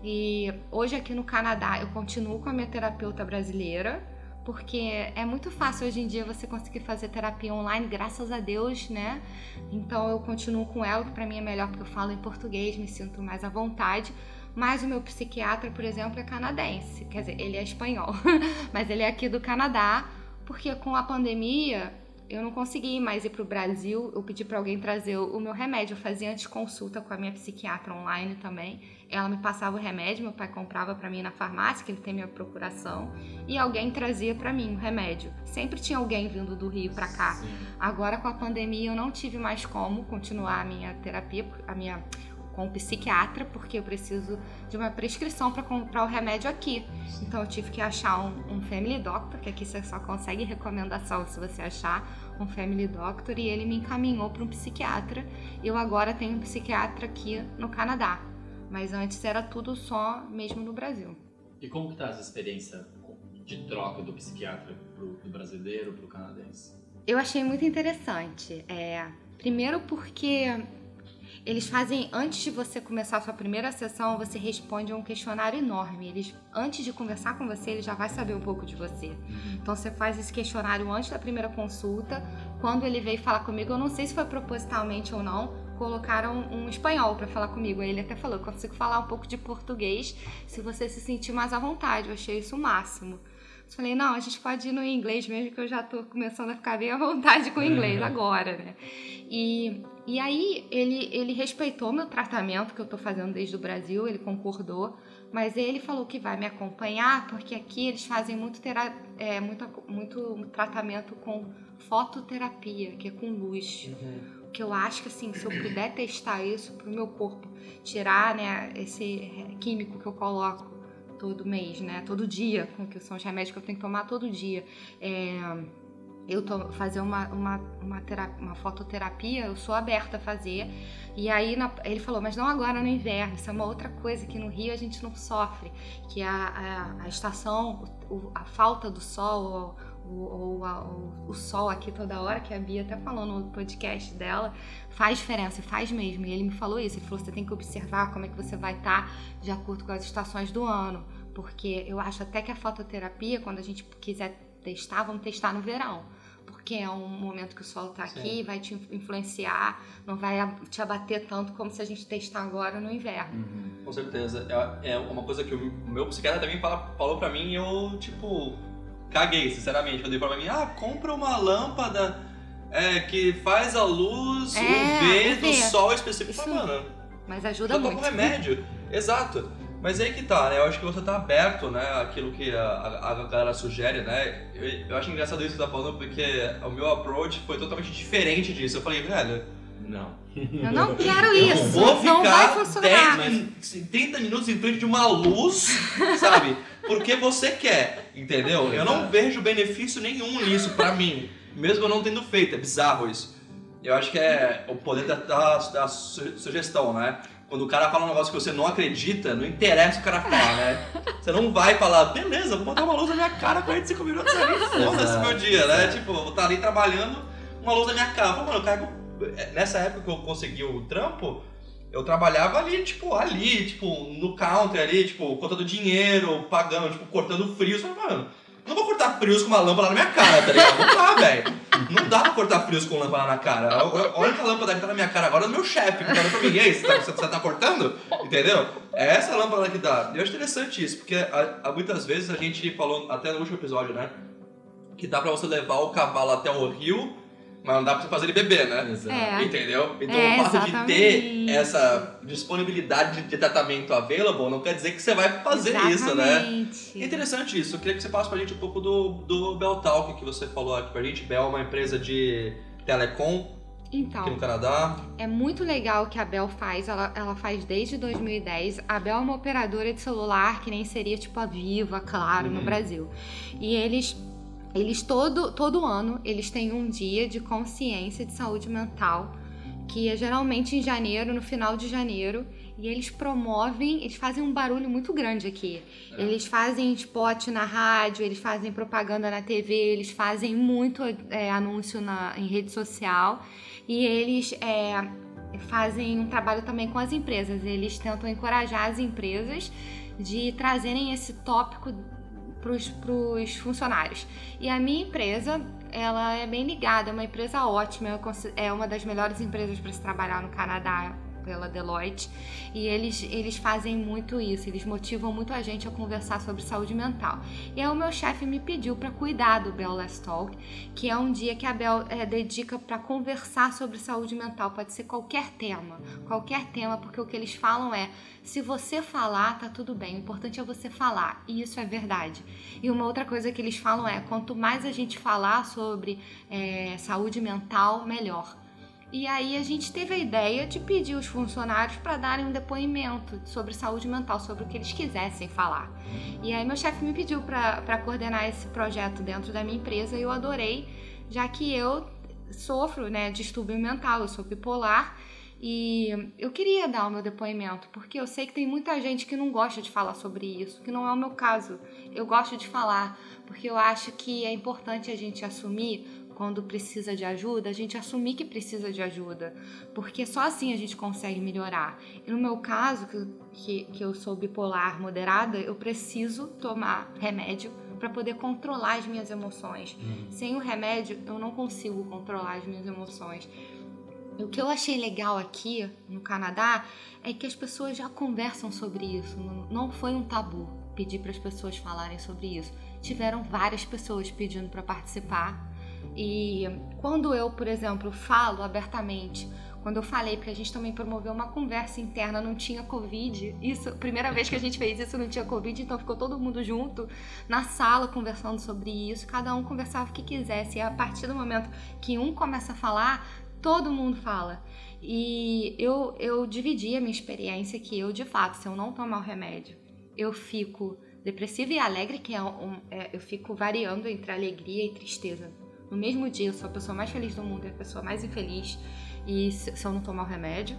E hoje aqui no Canadá eu continuo com a minha terapeuta brasileira, porque é muito fácil hoje em dia você conseguir fazer terapia online, graças a Deus, né? Então eu continuo com ela, que para mim é melhor porque eu falo em português, me sinto mais à vontade. Mas o meu psiquiatra, por exemplo, é canadense, quer dizer, ele é espanhol, mas ele é aqui do Canadá, porque com a pandemia eu não consegui mais ir para o Brasil. Eu pedi para alguém trazer o meu remédio. Eu fazia antes consulta com a minha psiquiatra online também. Ela me passava o remédio, meu pai comprava para mim na farmácia, que ele tem minha procuração, e alguém trazia para mim o remédio. Sempre tinha alguém vindo do Rio para cá. Sim. Agora com a pandemia eu não tive mais como continuar a minha terapia, a minha com o psiquiatra, porque eu preciso de uma prescrição para comprar o remédio aqui. Então eu tive que achar um, um, Family Doctor, que aqui você só consegue recomendação se você achar um Family Doctor, e ele me encaminhou para um psiquiatra. Eu agora tenho um psiquiatra aqui no Canadá, mas antes era tudo só mesmo no Brasil. E como que tá essa experiência de troca do psiquiatra pro, do brasileiro para o canadense? Eu achei muito interessante. É, primeiro porque eles fazem, antes de você começar a sua primeira sessão, você responde a um questionário enorme. Eles, antes de conversar com você, ele já vai saber um pouco de você. Uhum. Então você faz esse questionário antes da primeira consulta. Quando ele veio falar comigo, eu não sei se foi propositalmente ou não, colocaram um espanhol para falar comigo. Ele até falou: consigo falar um pouco de português se você se sentir mais à vontade. Eu achei isso o máximo. Eu falei, não, a gente pode ir no inglês mesmo, que eu já tô começando a ficar bem à vontade com o inglês agora, né? E e aí ele, ele respeitou meu tratamento que eu tô fazendo desde o Brasil, ele concordou, mas ele falou que vai me acompanhar porque aqui eles fazem muito, tera, é, muito, muito tratamento com fototerapia, que é com luz. Uhum. Que eu acho que assim, se eu puder testar isso pro meu corpo, tirar né, esse químico que eu coloco todo mês, né? Todo dia, com que são os remédios que eu tenho que tomar todo dia. É, eu tô fazer uma, uma, uma, terapia, uma fototerapia, eu sou aberta a fazer. E aí na, ele falou, mas não agora no inverno, isso é uma outra coisa que no Rio a gente não sofre, que a, a, a estação, o, a falta do sol, ou, o, o, sol aqui toda hora, que a Bia até falou no podcast dela, faz diferença, faz mesmo. E ele me falou isso, ele falou, você tem que observar como é que você vai estar de acordo com as estações do ano. Porque eu acho até que a fototerapia, quando a gente quiser testar, vamos testar no verão porque é um momento que o solo está aqui, vai te influenciar, não vai te abater tanto como se a gente testar agora no inverno. Uhum. Com certeza. É, é, uma coisa que o meu psiquiatra também fala, falou para mim e eu, tipo, caguei, sinceramente. Eu dei pra mim, ah, compra uma lâmpada é, que faz a luz é, UV do sol específico. Isso, mano, mas ajuda muito. um remédio. Exato. Mas aí que tá, né? Eu acho que você tá aberto, né? Aquilo que a, a, a galera sugere, né? Eu, eu, acho engraçado isso que você tá falando, porque o meu approach foi totalmente diferente disso. Eu falei, velho. Não. Eu não quero isso. Eu vou ficar não vai funcionar. 10, 30 minutos em frente de uma luz, sabe? Porque você quer, entendeu? Eu não vejo benefício nenhum nisso pra mim. Mesmo eu não tendo feito. É bizarro isso. Eu acho que é o poder da, da, da sugestão, né? Quando o cara fala um negócio que você não acredita, não interessa o cara falar, né? Você não vai falar, beleza, vou botar uma luz na minha cara 45 minutos ali, foda-se meu dia, né? Tipo, vou estar ali trabalhando, uma luz na minha cara. Mano, eu carrego... Nessa época que eu consegui o trampo, eu trabalhava ali, tipo, ali, tipo, no counter ali, tipo, contando dinheiro, pagando, tipo, cortando frios. Mano, não vou cortar frios com uma lâmpada na minha cara, tá ligado? Não dá, velho. Não dá pra cortar frios com lâmpada na cara. Olha que a lâmpada que tá na minha cara agora é do meu chefe, que tá mim. E aí, você tá, você tá cortando? Entendeu? É essa lâmpada que dá. Eu acho interessante isso, porque a, muitas vezes a gente falou, até no último episódio, né? que dá pra você levar o cavalo até o rio, mas não dá pra você fazer ele beber, né? Exato. É. Entendeu? Então É, o fato de ter exatamente. essa disponibilidade de tratamento available não quer dizer que você vai fazer isso, né? Exatamente. É interessante isso. Eu queria que você falasse pra gente um pouco do, do Bell Talk que você falou aqui pra gente. Bell é uma empresa de telecom aqui no Então, Canadá. é muito legal o que a Bell faz. Ela, ela faz desde 2010. A Bell é uma operadora de celular que nem seria tipo a Vivo, a Claro, no Uhum. Brasil. E eles, eles todo, todo ano, eles têm um dia de consciência de saúde mental, que é geralmente em janeiro, no final de janeiro. E eles promovem, eles fazem um barulho muito grande aqui. É. Eles fazem spot na rádio, eles fazem propaganda na TV, eles fazem muito é, anúncio na, em rede social e eles é, fazem um trabalho também com as empresas. Eles tentam encorajar as empresas de trazerem esse tópico para os funcionários. E a minha empresa, ela é bem ligada, é uma empresa ótima, é uma das melhores empresas para se trabalhar no Canadá pela Deloitte e eles, eles fazem muito isso, eles motivam muito a gente a conversar sobre saúde mental. E aí o meu chefe me pediu para cuidar do Bell Last Talk, que é um dia que a Bell é, dedica para conversar sobre saúde mental, pode ser qualquer tema, qualquer tema, porque o que eles falam é se você falar, tá tudo bem. O importante é você falar. E isso é verdade. E uma outra coisa que eles falam é: quanto mais a gente falar sobre é, saúde mental, melhor. E aí a gente teve a ideia de pedir os funcionários para darem um depoimento sobre saúde mental, sobre o que eles quisessem falar. E aí meu chefe me pediu para coordenar esse projeto dentro da minha empresa e eu adorei, já que eu sofro né, distúrbio mental, eu sou bipolar e eu queria dar o meu depoimento, porque eu sei que tem muita gente que não gosta de falar sobre isso, que não é o meu caso. Eu gosto de falar, porque eu acho que é importante a gente assumir quando precisa de ajuda, a gente assumir que precisa de ajuda, porque só assim a gente consegue melhorar. E no meu caso, que, que, eu sou bipolar moderada, eu preciso tomar remédio para poder controlar as minhas emoções. Sem o remédio, eu não consigo controlar as minhas emoções. E o que eu achei legal aqui no Canadá é que as pessoas já conversam sobre isso. Não- Não foi um tabu pedir para as pessoas falarem sobre isso. Tiveram várias pessoas pedindo para participar. E quando eu, por exemplo, falo abertamente, quando eu falei, porque a gente também promoveu uma conversa interna, não tinha Covid. Isso, primeira vez que a gente fez isso, não tinha Covid, então ficou todo mundo junto na sala conversando sobre isso. Cada um conversava o que quisesse. E a partir do momento que um começa a falar, todo mundo fala. E eu, eu dividi a minha experiência que eu, de fato, se eu não tomar o remédio, eu fico depressiva e alegre, que é um, é, eu fico variando entre alegria e tristeza. No mesmo dia, eu sou a pessoa mais feliz do mundo e a pessoa mais infeliz, e se, se eu não tomar o remédio.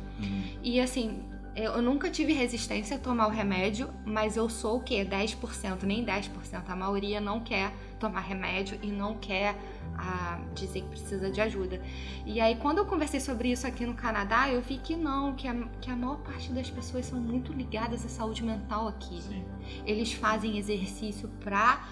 E assim, eu eu nunca tive resistência a tomar o remédio, mas eu sou o quê? 10%, nem 10%. A maioria não quer tomar remédio e não quer ah, dizer que precisa de ajuda. E aí, quando eu conversei sobre isso aqui no Canadá, eu vi que não, que a, que a maior parte das pessoas são muito ligadas à saúde mental aqui. Sim. Eles fazem exercício pra.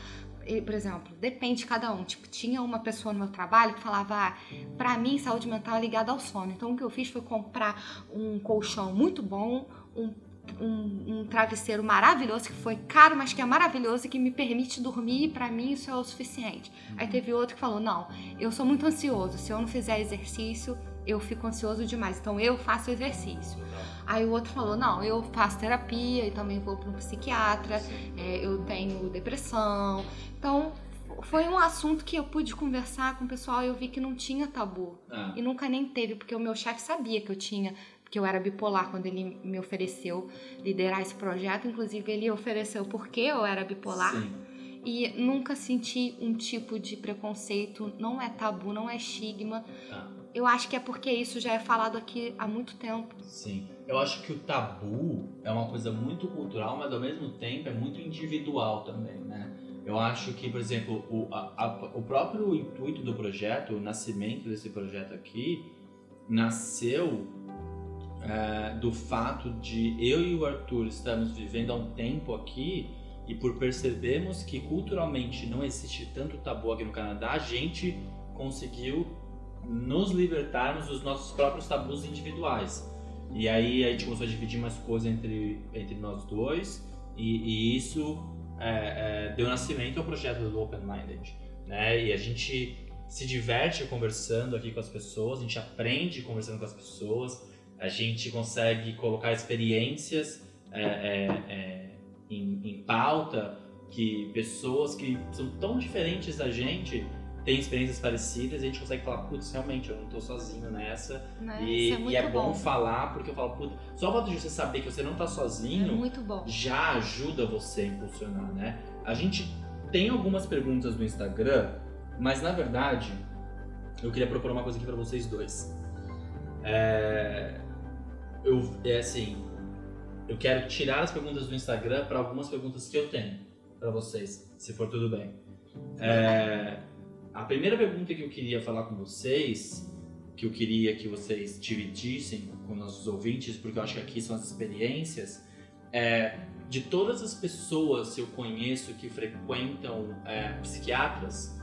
Por exemplo, depende de cada um. Tipo, tinha uma pessoa no meu trabalho que falava: ah, pra mim, saúde mental é ligada ao sono. Então, o que eu fiz foi comprar um colchão muito bom, um, um, um travesseiro maravilhoso, que foi caro, mas que é maravilhoso e que me permite dormir. E pra mim, isso é o suficiente. Aí teve outro que falou: não, eu sou muito ansioso. Se eu não fizer exercício, eu fico ansioso demais. Então, eu faço exercício. Aí o outro falou: não, eu faço terapia e também vou para um psiquiatra, é, eu tenho depressão. Então foi um assunto que eu pude conversar com o pessoal e eu vi que não tinha tabu. Ah, E nunca nem teve, porque o meu chefe sabia que eu tinha, que eu era bipolar quando ele me ofereceu liderar esse projeto. Inclusive, ele ofereceu porque eu era bipolar. Sim. E nunca senti um tipo de preconceito, não é tabu, não é estigma. Ah. Eu acho que é porque isso já é falado aqui há muito tempo. Sim. Eu acho que o tabu é uma coisa muito cultural, mas ao mesmo tempo é muito individual também, né? Eu acho que, por exemplo, o, a- a- o próprio intuito do projeto, o nascimento desse projeto aqui, nasceu é, do fato de eu e o Arthur estamos vivendo há um tempo aqui e por percebermos que culturalmente não existe tanto tabu aqui no Canadá, a gente conseguiu nos libertarmos dos nossos próprios tabus individuais. E aí a gente começou a dividir mais coisas entre, entre nós dois e, e isso é, é, deu nascimento ao projeto do Open Minded. né? E a gente se diverte conversando aqui com as pessoas, a gente aprende conversando com as pessoas, a gente consegue colocar experiências é, é, é, em, em pauta que pessoas que são tão diferentes da gente têm experiências parecidas e a gente consegue falar, putz, realmente, eu não tô sozinho nessa. Né? E, é, e é muito bom, falar, porque eu falo, putz, só o fato de você saber que você não tá É sozinho bom. já ajuda você a impulsionar, né? A gente tem algumas perguntas no Instagram, mas na verdade eu queria propor uma coisa aqui pra vocês dois. É, eu, é assim, eu quero tirar as perguntas do Instagram para algumas perguntas que eu tenho pra vocês, se for tudo bem. É, a primeira pergunta que eu queria falar com vocês, que eu queria que vocês dividissem com nossos ouvintes, porque eu acho que aqui são as experiências, é de todas as pessoas que eu conheço que frequentam é, psiquiatras,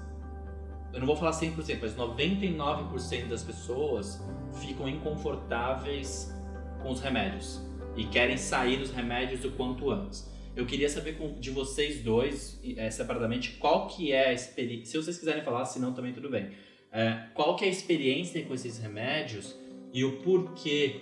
eu não vou falar 100%, mas 99% das pessoas ficam inconfortáveis com os remédios e querem sair dos remédios o quanto antes. Eu queria saber de vocês dois, é, separadamente, qual que é a experiência. Se vocês quiserem falar, se não também tudo bem. É, qual que é a experiência com esses remédios e o porquê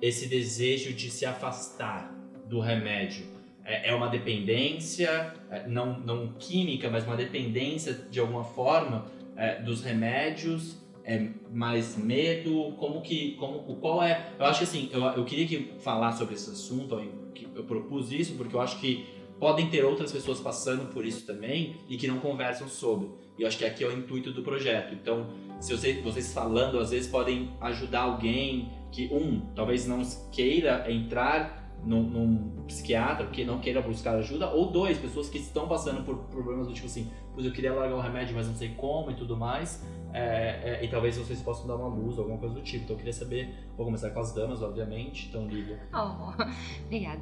esse desejo de se afastar do remédio? É, é uma dependência, é, não, não química, mas uma dependência de alguma forma é, dos remédios? É mais medo? Como que. Como, qual é. Eu acho que assim, eu, eu queria que falar sobre esse assunto, que eu propus isso, porque eu acho que podem ter outras pessoas passando por isso também e que não conversam sobre. E eu acho que aqui é o intuito do projeto. Então, se você, vocês falando, às vezes podem ajudar alguém que, um, talvez não queira entrar num, num psiquiatra, que não queira buscar ajuda, ou dois, pessoas que estão passando por problemas do tipo assim, pois eu queria largar o remédio, mas não sei como e tudo mais. É, é, e talvez vocês possam dar uma luz, alguma coisa do tipo. Então eu queria saber, vou começar com as damas, obviamente. Então, Lívia. Oh, obrigada.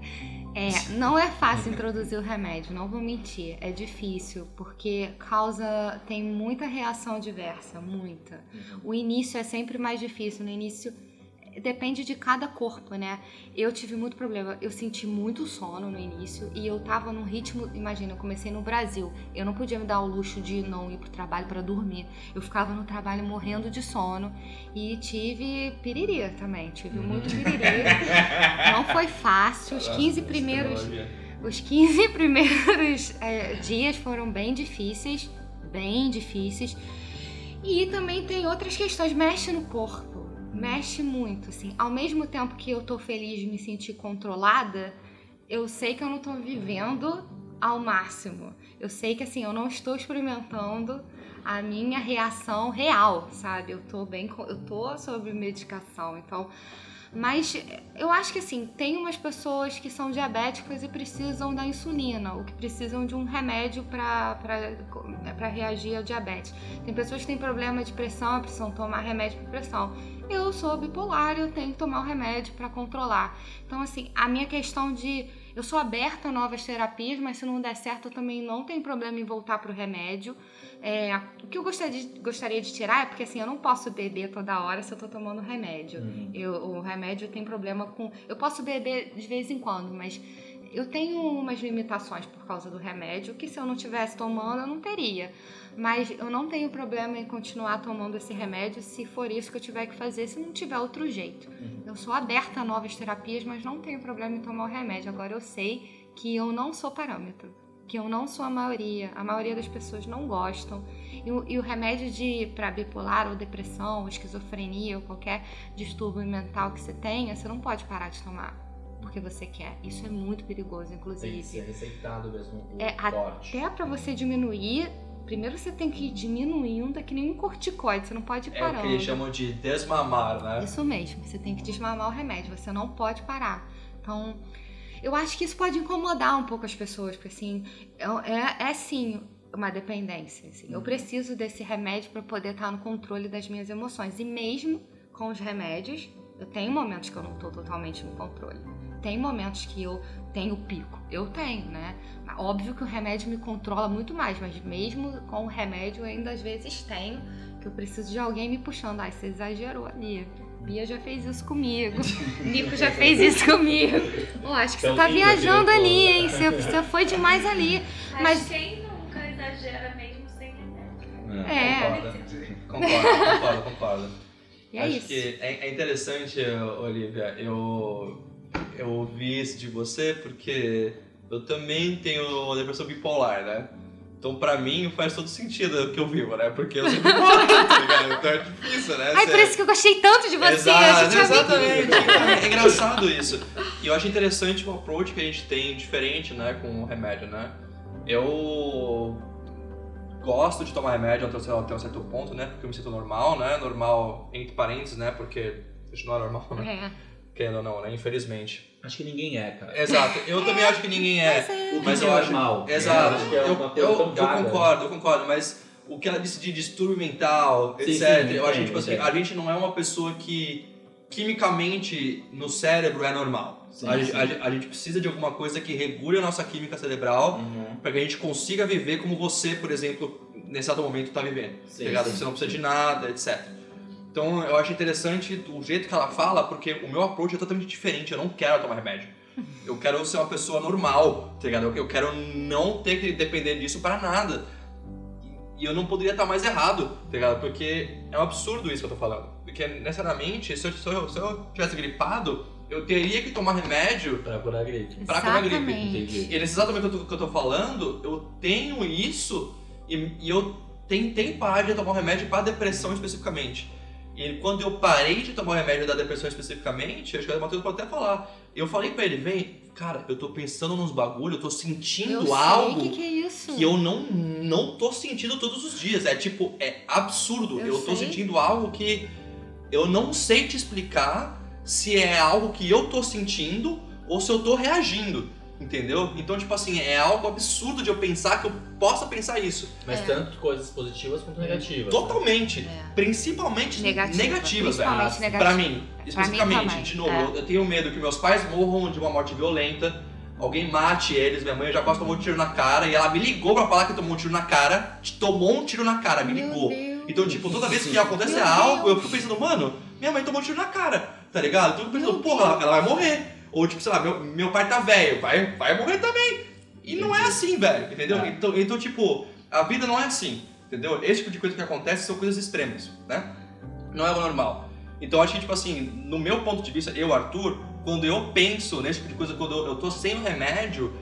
É, não é fácil introduzir o remédio, não vou mentir. É difícil, porque causa. tem muita reação diversa, muita. O início é sempre mais difícil. No início depende de cada corpo, né? Eu tive muito problema. Eu senti muito sono no início e eu tava num ritmo. Imagina, eu comecei no Brasil. Eu não podia me dar o luxo de não ir pro trabalho para dormir. Eu ficava no trabalho morrendo de sono e tive piriri também. Tive muito piriri. Não foi fácil. Os 15 primeiros. Os 15 primeiros é, dias foram bem difíceis, bem difíceis. E também tem outras questões, mexe no corpo, mexe muito, assim. Ao mesmo tempo que eu tô feliz de me sentir controlada, eu sei que eu não tô vivendo ao máximo. Eu sei que, assim, eu não estou experimentando a minha reação real, sabe? Eu tô bem, eu tô sobre medicação, então... Mas eu acho que assim, tem umas pessoas que são diabéticas e precisam da insulina, ou que precisam de um remédio para reagir ao diabetes. Tem pessoas que têm problema de pressão precisam tomar remédio para pressão. Eu sou bipolar e eu tenho que tomar o remédio para controlar. Então, assim, a minha questão de. Eu sou aberta a novas terapias, mas se não der certo, eu também não tenho problema em voltar para o remédio. É, o que eu gostaria de, gostaria de tirar é porque assim, eu não posso beber toda hora se eu tô tomando remédio. Eu, o remédio tem problema com. Eu posso beber de vez em quando, mas eu tenho umas limitações por causa do remédio que se eu não tivesse tomando eu não teria. Mas eu não tenho problema em continuar tomando esse remédio se for isso que eu tiver que fazer, se não tiver outro jeito. Eu sou aberta a novas terapias, mas não tenho problema em tomar o remédio. Agora eu sei que eu não sou parâmetro, que eu não sou a maioria. A maioria das pessoas não gostam. E o, e o remédio de para bipolar ou depressão, ou esquizofrenia ou qualquer distúrbio mental que você tenha, você não pode parar de tomar porque você quer. Isso é muito perigoso, Tem que inclusive. ser receitado mesmo o É, corte. Até para você diminuir, primeiro você tem que ir diminuindo, é que nem um corticoide, você não pode ir É o parando. que eles chamam de desmamar, né? Isso mesmo, você tem que desmamar o remédio, você não pode parar. Então, eu acho que isso pode incomodar um pouco as pessoas, porque assim, é, é, é sim uma dependência. assim. Eu preciso desse remédio para poder estar no controle das minhas emoções. E mesmo com os remédios, eu tenho momentos que eu não estou totalmente no controle. Tem momentos que eu tenho pico. Eu tenho, né? Óbvio que o remédio me controla muito mais, mas mesmo com o remédio eu ainda às vezes tenho que eu preciso de alguém me puxando. Ai, você exagerou ali. Bia já fez isso comigo. Nico já fez isso comigo. Pô, acho que Então, você tá Nico, viajando ali, hein? Você, você foi demais ali. Mas, Mas- quem nunca exagera mesmo sem remédio? É. Concordo, concordo, concordo, concordo. E é Acho isso. que é, é interessante, Olivia, eu, eu ouvi isso de você porque eu também tenho depressão bipolar, né? Então, pra mim, faz todo sentido o que eu vivo, né? Porque eu sou bipolar, tá ligado? Então é difícil, né? Ai, Você- por isso que eu gostei tanto de você. Exato, a gente viu exatamente. É engraçado isso. E eu acho interessante o approach que a gente tem diferente, né, com o remédio, né? Eu gosto de tomar remédio até um até um certo ponto, né? Porque eu me sinto normal, né? Normal, entre parênteses, né? Porque isso não é normal, né? É. Querendo ou não, né? Infelizmente. Acho que ninguém é, cara. Exato. Eu também acho que ninguém é. Mas é. O que Mas é eu acho- normal. Exato. Eu acho que é Eu, eu, concordo, eu concordo, mas o que ela disse de distúrbio mental, Sim, etc. sim, eu acho que tipo assim, a gente não é uma pessoa que quimicamente no cérebro é normal. Sim, a, gente- sim. a a gente precisa de alguma coisa que regule a nossa química cerebral Uhum. para que a gente consiga viver como você, por exemplo, nesse exato momento está vivendo. Sim, tá sim. Você não precisa de nada, etc. Então eu acho interessante o jeito que ela fala, porque o meu approach é totalmente diferente. Eu não quero tomar remédio. Eu quero ser uma pessoa normal, tá ligado? Eu- quero não ter que depender disso para nada. E eu não poderia estar mais errado, tá ligado? Porque é um absurdo isso que eu tô falando. Porque, necessariamente, se eu, se eu, se eu tivesse gripado, eu teria que tomar remédio Pra curar a gripe. pra curar a gripe, Exatamente. Entendi. e nesse que eu tô- que eu tô falando, eu tenho isso e, e eu tentei parar de tomar um remédio para depressão especificamente. E quando eu parei de tomar o remédio da depressão especificamente, acho que o Matheus pode até falar. Eu falei pra ele, vem, cara, eu tô pensando nos bagulho, eu tô sentindo Eu algo o que, que é isso. que eu não, não tô sentindo todos os dias. É tipo, é absurdo. Eu Eu, tô sentindo algo que eu não sei te explicar se é algo que eu tô sentindo ou se eu tô reagindo. Entendeu? Então, tipo assim, é algo absurdo de eu pensar que eu possa pensar isso. Mas É. tanto coisas positivas quanto negativas. Totalmente. É. Principalmente Negativa. negativas, velho. Principalmente negativa. Pra mim, especificamente. também, de novo, é. eu, eu tenho medo que meus pais morram de uma morte violenta, alguém mate eles, minha mãe já quase tomou um tiro na cara, e ela me ligou pra falar que tomou um tiro na cara, tomou um tiro na cara, me ligou. Então, tipo, toda vez que acontece Meu algo, eu Deus. fico pensando, mano, minha mãe tomou um tiro na cara, tá ligado? Então eu fico pensando, porra, ela, ela vai morrer. Ou, tipo, sei lá, meu, meu pai tá velho, vai, vai morrer também. E não é assim, velho, entendeu? É. Então, então, tipo, a vida não é assim, entendeu? Esse tipo de coisa que acontece são coisas extremas, né? Não é o normal. Então, acho que, tipo assim, no meu ponto de vista, eu, Arthur, quando eu penso nesse tipo de coisa, quando eu, eu tô sem o remédio,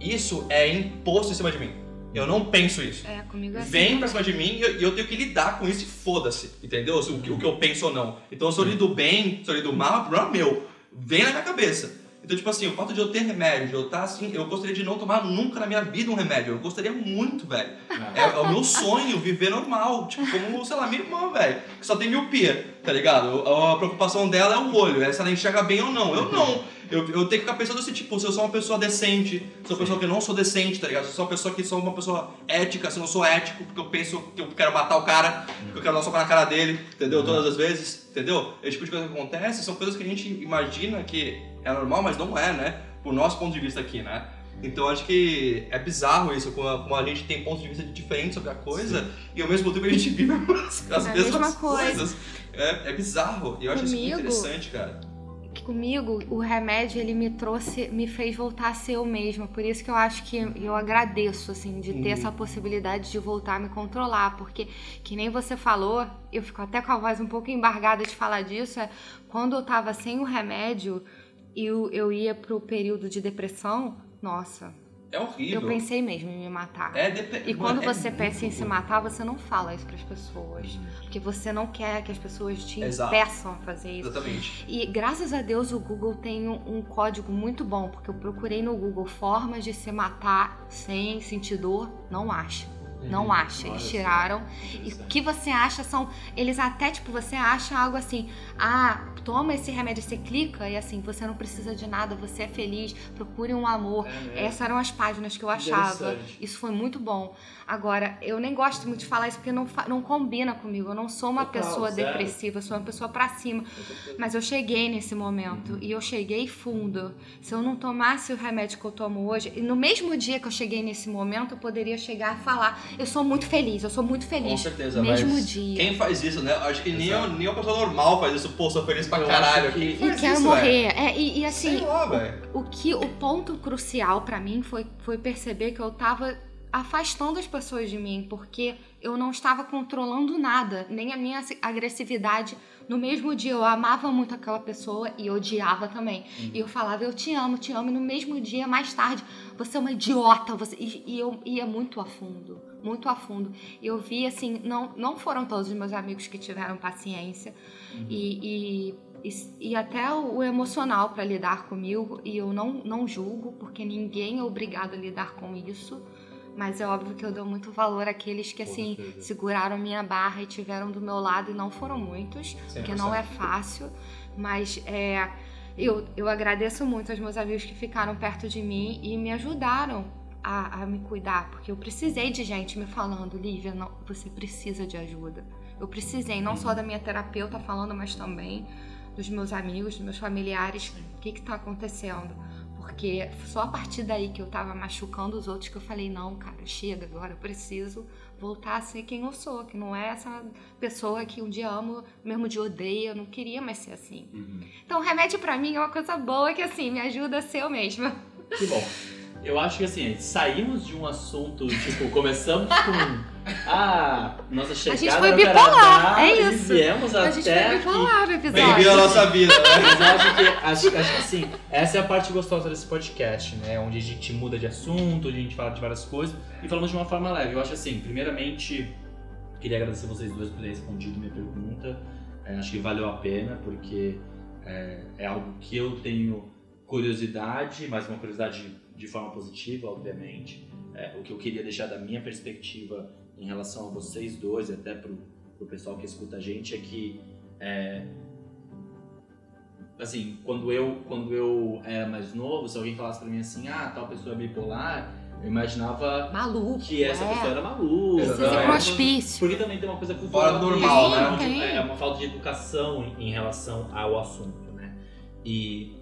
isso é imposto em cima de mim. Eu não penso isso É, comigo é assim. vem pra cima de mim e eu, eu tenho que lidar com isso e foda-se, entendeu? O, que- o que eu penso ou não. Então, se eu lido bem, se eu lido mal, é problema meu. Vem na minha cabeça. Então, tipo assim, o fato de eu ter remédio, de eu estar assim, eu gostaria de não tomar nunca na minha vida um remédio. Eu gostaria muito, velho. É, é o meu sonho viver normal. Tipo, como, sei lá, minha irmã, velho, que só tem miopia, tá ligado? A, preocupação dela é o olho, é se ela enxerga bem ou não. Eu não. Eu, eu tenho que ficar pensando assim, tipo, se eu sou uma pessoa decente, se eu sou uma pessoa que não sou decente, tá ligado? Se eu sou uma pessoa que sou uma pessoa ética, se eu não sou ético, porque eu penso que eu quero matar o cara, que eu quero dar um soco na cara dele, entendeu? Uhum. Todas as vezes, entendeu? Esse tipo de coisa que acontece são coisas que a gente imagina que é normal, mas não é, né? Por nosso ponto de vista aqui, né? Então acho que é bizarro isso, como a, como a gente tem pontos de vista diferentes sobre a coisa e ao mesmo tempo a gente vive as, as É a mesmas mesma coisa. coisas. É, é bizarro. E eu acho isso muito Comigo- interessante, cara. comigo o remédio ele me trouxe, me fez voltar a ser eu mesma. Por isso que eu acho que eu agradeço assim de ter Uhum. essa possibilidade de voltar a me controlar, porque que nem você falou, eu fico até com a voz um pouco embargada de falar disso, é quando eu tava sem o remédio eu, eu ia pro período de depressão, nossa, É horrível. eu pensei mesmo em me matar. É dep- E quando mano, é você pensa em se matar, você não fala isso pras pessoas. Porque você não quer que as pessoas te Exato. peçam a fazer isso. Exatamente. E graças a Deus o Google tem um, um código muito bom, porque eu procurei no Google formas de se matar sem sentir dor, não acha. Não acha, eles tiraram. E o que você acha são. Eles até, tipo, você acha algo assim. Ah, toma esse remédio, você clica e assim, você não precisa de nada, você é feliz, procure um amor. É, Essas eram as páginas que eu achava. Isso foi muito bom. Agora, eu nem gosto muito de falar isso porque não, não combina comigo. Eu não sou uma Total, pessoa zero. depressiva, eu sou uma pessoa pra cima. Mas eu cheguei nesse momento e eu cheguei fundo. Se eu não tomasse o remédio que eu tomo hoje, e no mesmo dia que eu cheguei nesse momento, eu poderia chegar a falar: eu sou muito feliz, eu sou muito Com feliz. certeza, Mesmo dia. quem faz isso, né? Acho que nem, eu- nem uma pessoa normal faz isso. Pô, sou feliz pra Eu caralho. que- Quem E faz quero isso, morrer. É, e, e assim, lá, velho. o que o ponto crucial pra mim foi, foi perceber que eu tava afastando as pessoas de mim, porque eu não estava controlando nada, nem a minha agressividade. No mesmo dia eu amava muito aquela pessoa e odiava também. Uhum. E eu falava, eu te amo, te amo. E no mesmo dia, mais tarde, você é uma idiota. Você... E, e eu ia muito a fundo, muito a fundo. E eu vi, assim, não, não foram todos os meus amigos que tiveram paciência. Uhum. E, e, e, e, até o emocional para lidar comigo. E eu não, não julgo, porque ninguém é obrigado a lidar com isso. Mas é óbvio que eu dou muito valor àqueles que, assim, seguraram minha barra e tiveram do meu lado, e não foram muitos, 100%. porque não é fácil. Mas é, eu, eu agradeço muito aos meus amigos que ficaram perto de mim e me ajudaram a, a me cuidar, porque eu precisei de gente me falando, Lívia, não, você precisa de ajuda. Eu precisei, não só da minha terapeuta falando, mas também dos meus amigos, dos meus familiares, o que está acontecendo porque só a partir daí que eu tava machucando os outros que eu falei, não, cara, chega agora, eu preciso voltar a ser quem eu sou, que não é essa pessoa que um dia amo, mesmo de odeia, eu não queria mais ser assim. Uhum. Então, remédio para mim é uma coisa boa que assim, me ajuda a ser eu mesma. Que bom. Eu acho que assim, saímos de um assunto, tipo, começamos com a nossa chegada A gente foi bipolar, é isso. viemos a até gente foi bipolar no episódio. Bem-vindo à nossa vida, né? Mas acho que, acho, acho que assim, essa é a parte gostosa desse podcast, né? Onde a gente muda de assunto, onde a gente fala de várias coisas e falamos de uma forma leve. Eu acho assim, primeiramente, queria agradecer vocês dois por terem respondido minha pergunta. É, acho que valeu a pena, porque é, é algo que eu tenho curiosidade, mas uma curiosidade de forma positiva, obviamente. É, o que eu queria deixar da minha perspectiva em relação a vocês dois e até pro, pro pessoal que escuta a gente é que é, assim quando eu quando eu era mais novo se alguém falasse para mim assim ah tal pessoa é bipolar eu imaginava maluco, que essa é. pessoa era maluca. Precisa Porque também tem uma coisa cultural. Fora normal, né? É uma falta de educação em relação ao assunto, né? E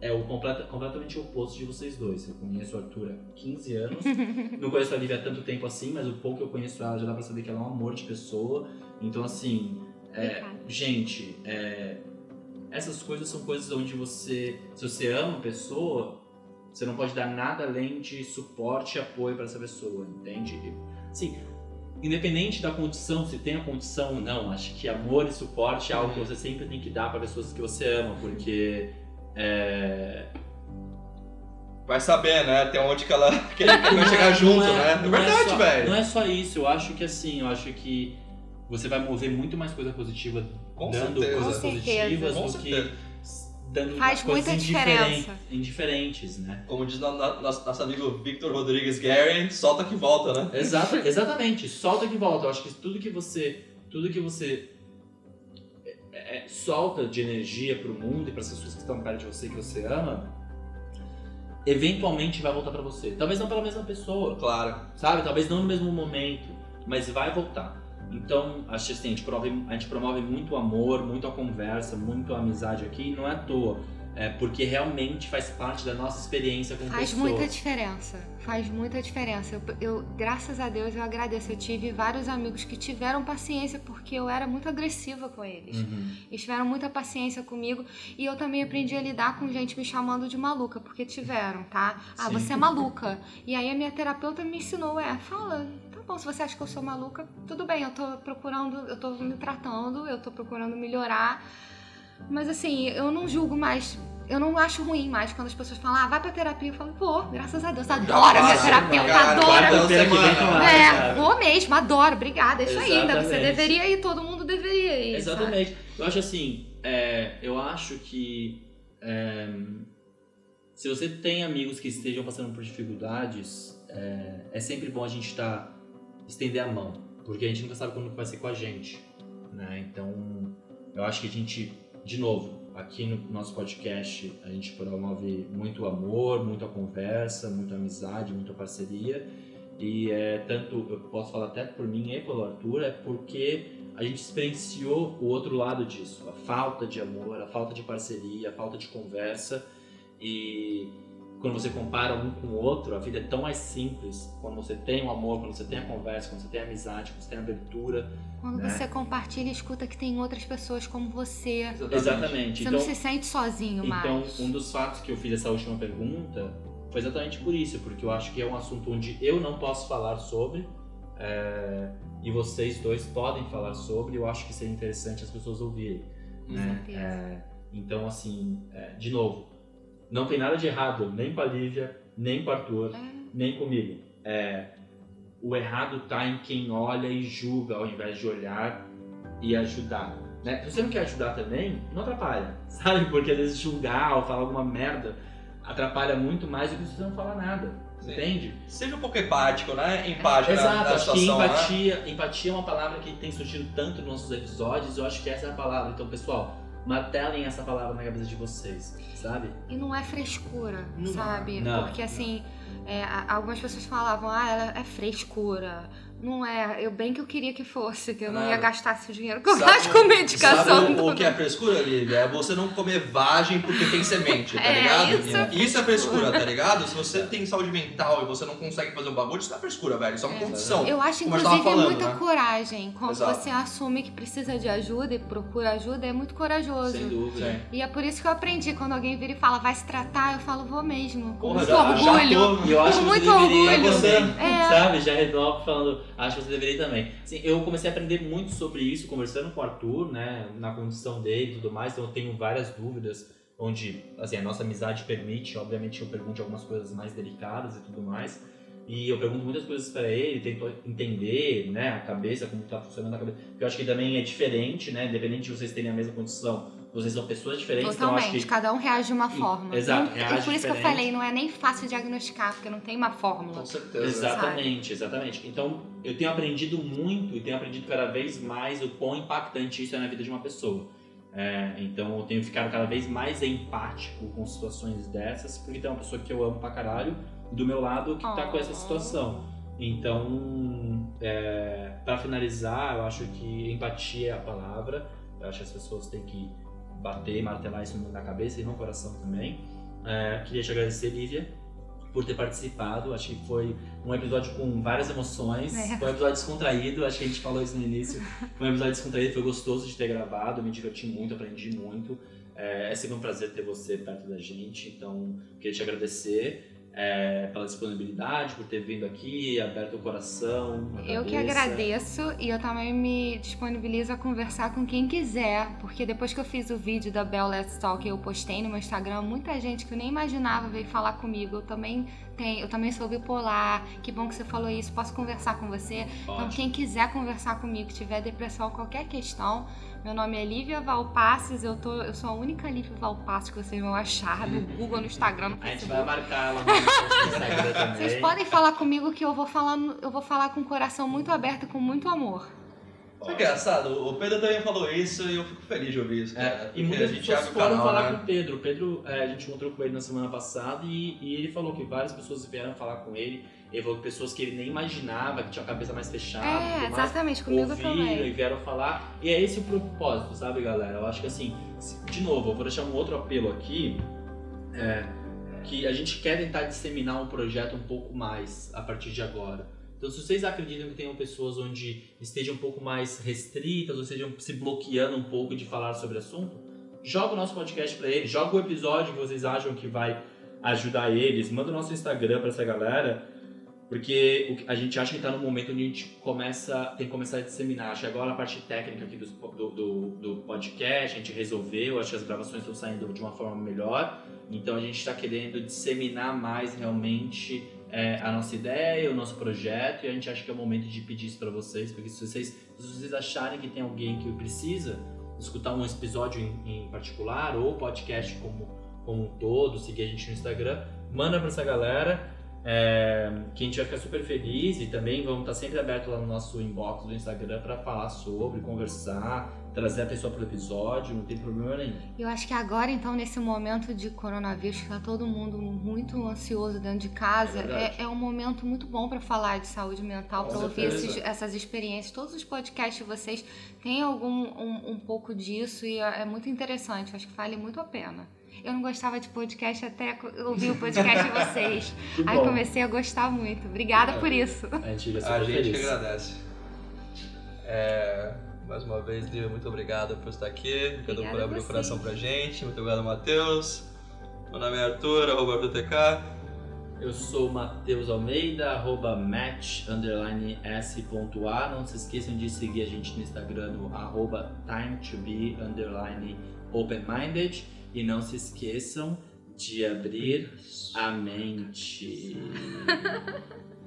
é o completa, completamente oposto de vocês dois. Eu conheço a Arthur há 15 anos, não conheço a Lívia há tanto tempo assim, mas o pouco que eu conheço ela já dá pra saber que ela é um amor de pessoa. Então, assim, é, gente, é, essas coisas são coisas onde você, se você ama a pessoa, você não pode dar nada além de suporte e apoio para essa pessoa, entende? Sim, independente da condição, se tem a condição ou não, acho que amor e suporte é algo que você sempre tem que dar para pessoas que você ama, porque é... Vai saber, né? Até onde que ela que vai chegar junto, é, né? É verdade, é velho. Não é só isso, eu acho que assim, eu acho que você vai mover muito mais coisa positiva Com dando certeza. coisas Com positivas certeza. do que dando Faz muita diferença. indiferentes, né? Como diz nosso, nosso amigo Victor Rodrigues Gary, solta que volta, né? Exato, exatamente, solta que volta. Eu acho que tudo que você, tudo que você é, solta de energia para o mundo e para as pessoas que estão perto de você que você ama, eventualmente vai voltar para você. Talvez não pela mesma pessoa. Claro. Sabe? Talvez não no mesmo momento, mas vai voltar. Então, acho assim, a gente, promove, a gente promove muito amor, muito a conversa, muito a amizade aqui, não é à toa. É porque realmente faz parte da nossa experiência com faz pessoas. Faz muita diferença. Faz muita diferença. Eu, eu, graças a Deus, eu agradeço. Eu tive vários amigos que tiveram paciência porque eu era muito agressiva com eles. Uhum. Eles tiveram muita paciência comigo e eu também aprendi a lidar com gente me chamando de maluca, porque tiveram, tá? Ah, Sim. você é maluca. E aí a minha terapeuta me ensinou, é, fala, tá bom, se você acha que eu sou maluca, tudo bem, eu tô procurando, eu tô me tratando, eu tô procurando melhorar mas assim, eu não julgo mais. Eu não acho ruim mais quando as pessoas falam, ah, vai pra terapia. Eu falo, vou, graças a Deus. Adoro a minha terapeuta, adoro. É, vou mesmo, adoro, obrigada. É isso aí, ainda você deveria ir, todo mundo deveria ir. Exatamente. Sabe? Eu acho assim, é, eu acho que é, se você tem amigos que estejam passando por dificuldades, é, é sempre bom a gente tá, estender a mão, porque a gente nunca sabe quando vai ser com a gente. Né? Então, eu acho que a gente de novo, aqui no nosso podcast a gente promove muito amor, muita conversa, muita amizade, muita parceria. E é tanto, eu posso falar até por mim e pelo Arthur, é porque a gente experienciou o outro lado disso, a falta de amor, a falta de parceria, a falta de conversa. E quando você compara um com o outro, a vida é tão mais simples quando você tem o amor, quando você tem a conversa, quando você tem a amizade, quando você tem a abertura. Quando né? você compartilha e escuta que tem outras pessoas como você. Exatamente. Você então, não se sente sozinho então, mais. Então, um dos fatos que eu fiz essa última pergunta foi exatamente por isso, porque eu acho que é um assunto onde eu não posso falar sobre é, e vocês dois podem falar sobre. Eu acho que seria interessante as pessoas ouvirem. Com né? certeza. É, então, assim, é, de novo, não tem nada de errado nem com a Lívia, nem com o Arthur, É. nem comigo. É, o errado tá em quem olha e julga ao invés de olhar e ajudar. Né? Se você não quer ajudar também, não atrapalha, sabe? Porque às vezes julgar ou falar alguma merda atrapalha muito mais do que se você não falar nada, Sim. entende? Seja um pouco empático, né? Empático na, Exato, na acho que né? empatia, empatia é uma palavra que tem surgido tanto nos nossos episódios, eu acho que essa é a palavra. Então, pessoal, martelem essa palavra na cabeça de vocês, sabe? E não é frescura, Não. sabe? Não. Porque assim, é, algumas pessoas falavam, ah, ela é frescura. Não é, eu bem que eu queria que fosse, que eu não ia gastar esse dinheiro que eu gasto com medicação. Sabe o, o que é frescura, Lívia? É você não comer vagem porque tem semente, tá É, ligado? isso é Isso é frescura, tá ligado? Se você tem saúde mental e você não consegue fazer um bagulho, isso não é frescura, velho. Isso é uma É. condição. Eu acho, Como inclusive, falando, muita né? coragem. Quando Exato. você assume que precisa de ajuda e procura ajuda, é muito corajoso. Sem dúvida. Sim. E é por isso que eu aprendi. Quando alguém vira e fala, vai se tratar, eu falo, vou mesmo. Com Porra, muito já- já orgulho. tô- eu acho Com que muito você orgulho. também, É. sabe? Já renovo falando, acho que você deveria também. Assim, eu comecei a aprender muito sobre isso conversando com o Arthur, né, na condição dele e tudo mais, então eu tenho várias dúvidas, onde, assim, a nossa amizade permite, obviamente, eu pergunte algumas coisas mais delicadas e tudo mais. E eu pergunto muitas coisas para ele, tento entender, né, a cabeça, como tá funcionando a cabeça. Porque eu acho que também é diferente, né, independente de vocês terem a mesma condição, vocês são pessoas diferentes, então eu acho Totalmente, que cada um reage de uma forma. exato, Não- reage e por isso que eu falei, não é nem fácil diagnosticar, porque não tem uma fórmula. Com certeza. Exatamente, exatamente. Então, eu tenho aprendido muito e tenho aprendido cada vez mais o quão impactante isso é na vida de uma pessoa. É, então, eu tenho ficado cada vez mais empático com situações dessas, porque tem uma pessoa que eu amo pra caralho do meu lado que tá com essa Oh. situação. Então, é, para finalizar, eu acho que empatia é a palavra. Eu acho que as pessoas têm que bater, martelar isso na cabeça e no coração também. É, queria te agradecer, Lívia, por ter participado. Acho que foi um episódio com várias emoções. É. Foi um episódio descontraído, acho que a gente falou isso no início. Foi um episódio descontraído, foi gostoso de ter gravado, me diverti muito, aprendi muito. É, é sempre um prazer ter você perto da gente, então queria te agradecer. É, pela disponibilidade, por ter vindo aqui, aberto o coração. Eu que agradeço e eu também me disponibilizo a conversar com quem quiser, porque depois que eu fiz o vídeo da Bell Let's Talk eu postei no meu Instagram, muita gente que eu nem imaginava veio falar comigo. Eu também tenho, eu também sou bipolar. Que bom que você falou isso, posso conversar com você. Então, Ótimo. quem quiser conversar comigo, tiver depressão, qualquer questão, meu nome é Lívia Valpasses, eu, tô, eu sou a única Lívia Valpasses que vocês vão achar no Google, no Instagram, no A gente vai marcar ela no Instagram também. Vocês podem falar comigo que eu vou falar, eu vou falar com o coração muito aberto e com muito amor. Isso é engraçado, o Pedro também falou isso e eu fico feliz de ouvir isso, cara. É, e muitas pessoas foram canal, falar né? com o Pedro. O Pedro, é, a gente encontrou com ele na semana passada e, e ele falou que várias pessoas vieram falar com ele. Ele falou que pessoas que ele nem imaginava, que tinha a cabeça mais fechada, é, mais, exatamente, comigo ouviram também. e vieram falar. E é esse o propósito, sabe, galera? Eu acho que assim, de novo, eu vou deixar um outro apelo aqui. é, que a gente quer tentar disseminar um projeto um pouco mais a partir de agora. Então, se vocês acreditam que tenham pessoas onde estejam um pouco mais restritas, ou estejam se bloqueando um pouco de falar sobre o assunto, joga o nosso podcast para eles, joga o episódio que vocês acham que vai ajudar eles, manda o nosso Instagram para essa galera, porque a gente acha que está no momento onde a gente começa, tem que começar a disseminar. Acho que agora a parte técnica aqui do, do, do, do podcast, a gente resolveu, acho que as gravações estão saindo de uma forma melhor, então a gente está querendo disseminar mais realmente é, a nossa ideia, o nosso projeto, e a gente acha que é o momento de pedir isso para vocês, porque se vocês, se vocês acharem que tem alguém que precisa escutar um episódio em, em particular, ou podcast como, como um todo, seguir a gente no Instagram, manda para essa galera, é, que a gente vai ficar super feliz, e também vamos estar sempre aberto lá no nosso inbox do Instagram para falar sobre, conversar, trazer a pessoa para o episódio, não tem problema nenhum. Eu acho que agora, então, nesse momento de coronavírus, que tá todo mundo muito ansioso dentro de casa, É é, é um momento muito bom para falar de saúde mental, para ouvir esses- essas experiências. Todos os podcasts de vocês têm algum um, um pouco disso e é, é muito interessante. Eu acho que vale muito a pena. Eu não gostava de podcast até ouvir o podcast de vocês. Aí comecei a gostar muito. Obrigada por isso. A gente fica A super gente agradece. É, mais uma vez, Lívia, muito obrigado por estar aqui. Obrigado por abrir o coração pra gente. Muito obrigado, Matheus. Meu nome é Arthur, arroba ArthurTK. Eu sou Matheus Almeida, arroba match, underline s.a. Não se esqueçam de seguir a gente no Instagram no arroba time to be, underline open-minded. E não se esqueçam de abrir a mente.